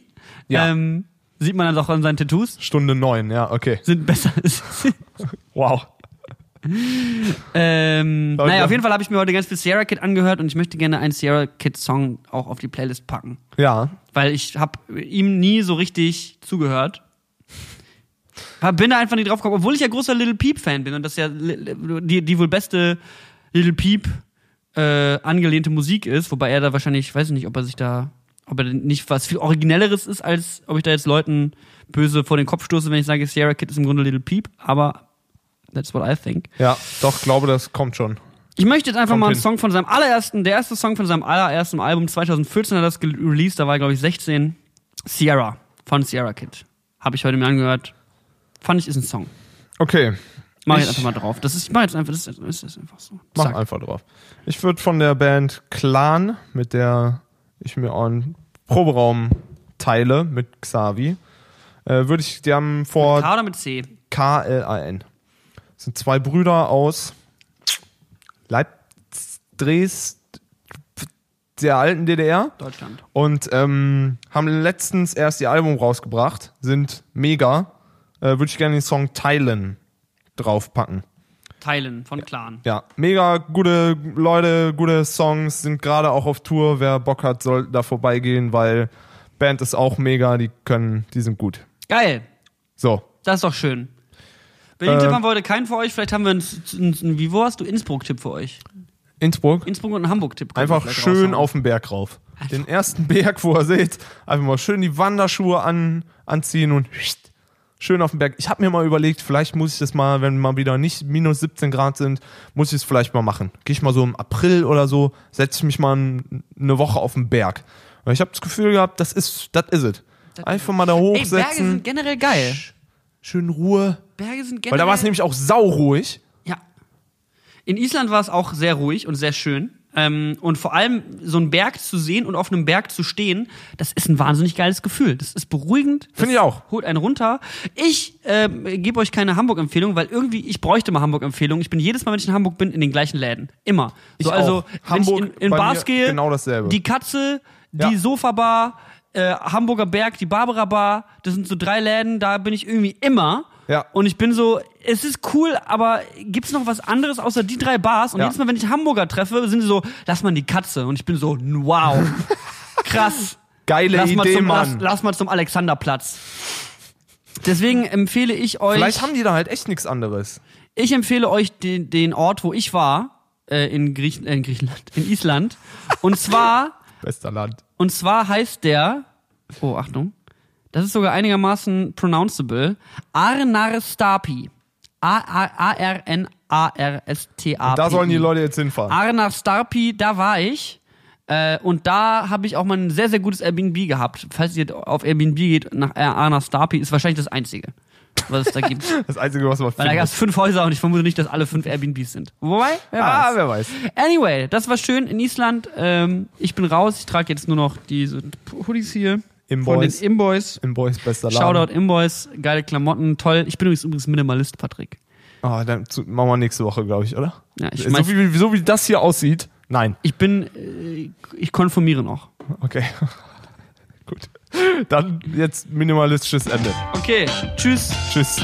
Ja. Ähm, sieht man dann auch an seinen Tattoos. Stunde neun, ja, okay. Sind besser. Wow. ähm, Leute. naja, auf jeden Fall habe ich mir heute ganz viel Sierra Kid angehört und ich möchte gerne einen Sierra Kid Song auch auf die Playlist packen. Ja. Weil ich habe ihm nie so richtig zugehört. Bin da einfach nicht drauf gekommen, obwohl ich ja großer Little Peep Fan bin und das ja li- die, die wohl beste Little Peep äh, angelehnte Musik ist, wobei er da wahrscheinlich, ich weiß nicht, ob er sich da, ob er nicht was viel originelleres ist, als ob ich da jetzt Leuten böse vor den Kopf stoße, wenn ich sage, Sierra Kid ist im Grunde Little Peep, aber that's what I think. Ja, doch, glaube, das kommt schon. Ich möchte jetzt einfach Kommt mal einen hin. Song von seinem allerersten, der erste Song von seinem allerersten Album 2014 hat er das released, da war er glaube ich 16. Sierra von Sierra Kid. Habe ich heute mir angehört. Fand ich ist ein Song. Okay, Mach ich jetzt einfach mal drauf. Das ist, ich mach jetzt einfach, das ist, das ist einfach so. mach Zack. einfach drauf. Ich würde von der Band Clan, mit der ich mir auch einen Proberaum teile, mit Xavi, äh, würde ich, die haben vor K oder mit C? K-L-A-N. Das sind zwei Brüder aus Leipzig, Dresden, der alten DDR Deutschland. und ähm, haben letztens erst ihr Album rausgebracht, sind mega. Äh, Würde ich gerne den Song Teilen draufpacken. Teilen von Clan. Ja, mega gute Leute, gute Songs, sind gerade auch auf Tour. Wer Bock hat, soll da vorbeigehen, weil Band ist auch mega, die können, die sind gut. Geil. So, Das ist doch schön. Berlin Äh, Tipp haben heute keinen für euch. Vielleicht haben wir einen, einen, einen wie wo hast du Innsbruck-Tipp für euch? Innsbruck. Innsbruck und einen Hamburg-Tipp. Einfach schön raushauen. auf den Berg rauf. Den ersten Berg, wo ihr seht, einfach mal schön die Wanderschuhe an, anziehen und schön auf den Berg. Ich habe mir mal überlegt, vielleicht muss ich das mal, wenn mal wieder nicht minus 17 Grad sind, muss ich es vielleicht mal machen. Gehe ich mal so im April oder so, setze ich mich mal eine Woche auf den Berg. Weil ich habe das Gefühl gehabt, das ist, das is it. Einfach mal da Ey, Berge hochsetzen, sind generell geil. schön Ruhe. Berge sind generell Weil da war es nämlich auch sauruhig. Ja. In Island war es auch sehr ruhig und sehr schön. Ähm, und vor allem so einen Berg zu sehen und auf einem Berg zu stehen, das ist ein wahnsinnig geiles Gefühl. Das ist beruhigend. Finde ich auch. Holt einen runter. Ich ähm, gebe euch keine Hamburg-Empfehlung, weil irgendwie, ich bräuchte mal Hamburg-Empfehlung. Ich bin jedes Mal, wenn ich in Hamburg bin, in den gleichen Läden. Immer. So, Ich also, auch. wenn Hamburg ich in, in Bars gehe, genau dasselbe. die Katze, die Ja. Sofa-Bar, äh, Hamburger Berg, die Barbara Bar, das sind so drei Läden, da bin ich irgendwie immer. Ja. Und ich bin so, es ist cool, aber gibt's noch was anderes außer die drei Bars? Und Ja. jedes Mal, wenn ich Hamburger treffe, sind sie so, lass mal die Katze. Und ich bin so, wow, krass. Geile Lass Idee, zum, lass, Mann. lass mal zum Alexanderplatz. Deswegen empfehle ich euch, Vielleicht haben die da halt echt nichts anderes. ich empfehle euch den, den Ort, wo ich war, äh, in, Griechen, äh, in Griechenland, in Island. Und zwar Bester Land. Und zwar heißt der, oh Achtung, das ist sogar einigermaßen pronounceable, Arnarstapi. A-R-N-A-R-S-T-A-P-I. A-R-S-T-A-P. Da sollen die Leute jetzt hinfahren. Arna Starpi, da war ich. Äh, und da habe ich auch mal ein sehr, sehr gutes Airbnb gehabt. Falls ihr auf Airbnb geht, nach Arna Starpi, ist wahrscheinlich das einzige, was es da gibt. Das Einzige, was man Weil da gab es fünf Häuser und ich vermute nicht, dass alle fünf Airbnbs sind. Wobei, wer Ah, weiß. wer weiß. Anyway, das war schön in Island. Ähm, ich bin raus. Ich trage jetzt nur noch diese Hoodies hier. Von Imboys. den Imboys. Im Boys bester Laden. Shoutout Imboys. Geile Klamotten. Toll. Ich bin übrigens, übrigens Minimalist, Patrick. Ah, dann zu- machen wir nächste Woche, glaube ich, oder? Ja, ich, so, mein, wie, so wie das hier aussieht. Nein. ich bin, äh, ich konformiere noch. Okay. Gut. Dann jetzt minimalistisches Ende. Okay, tschüss. Tschüss.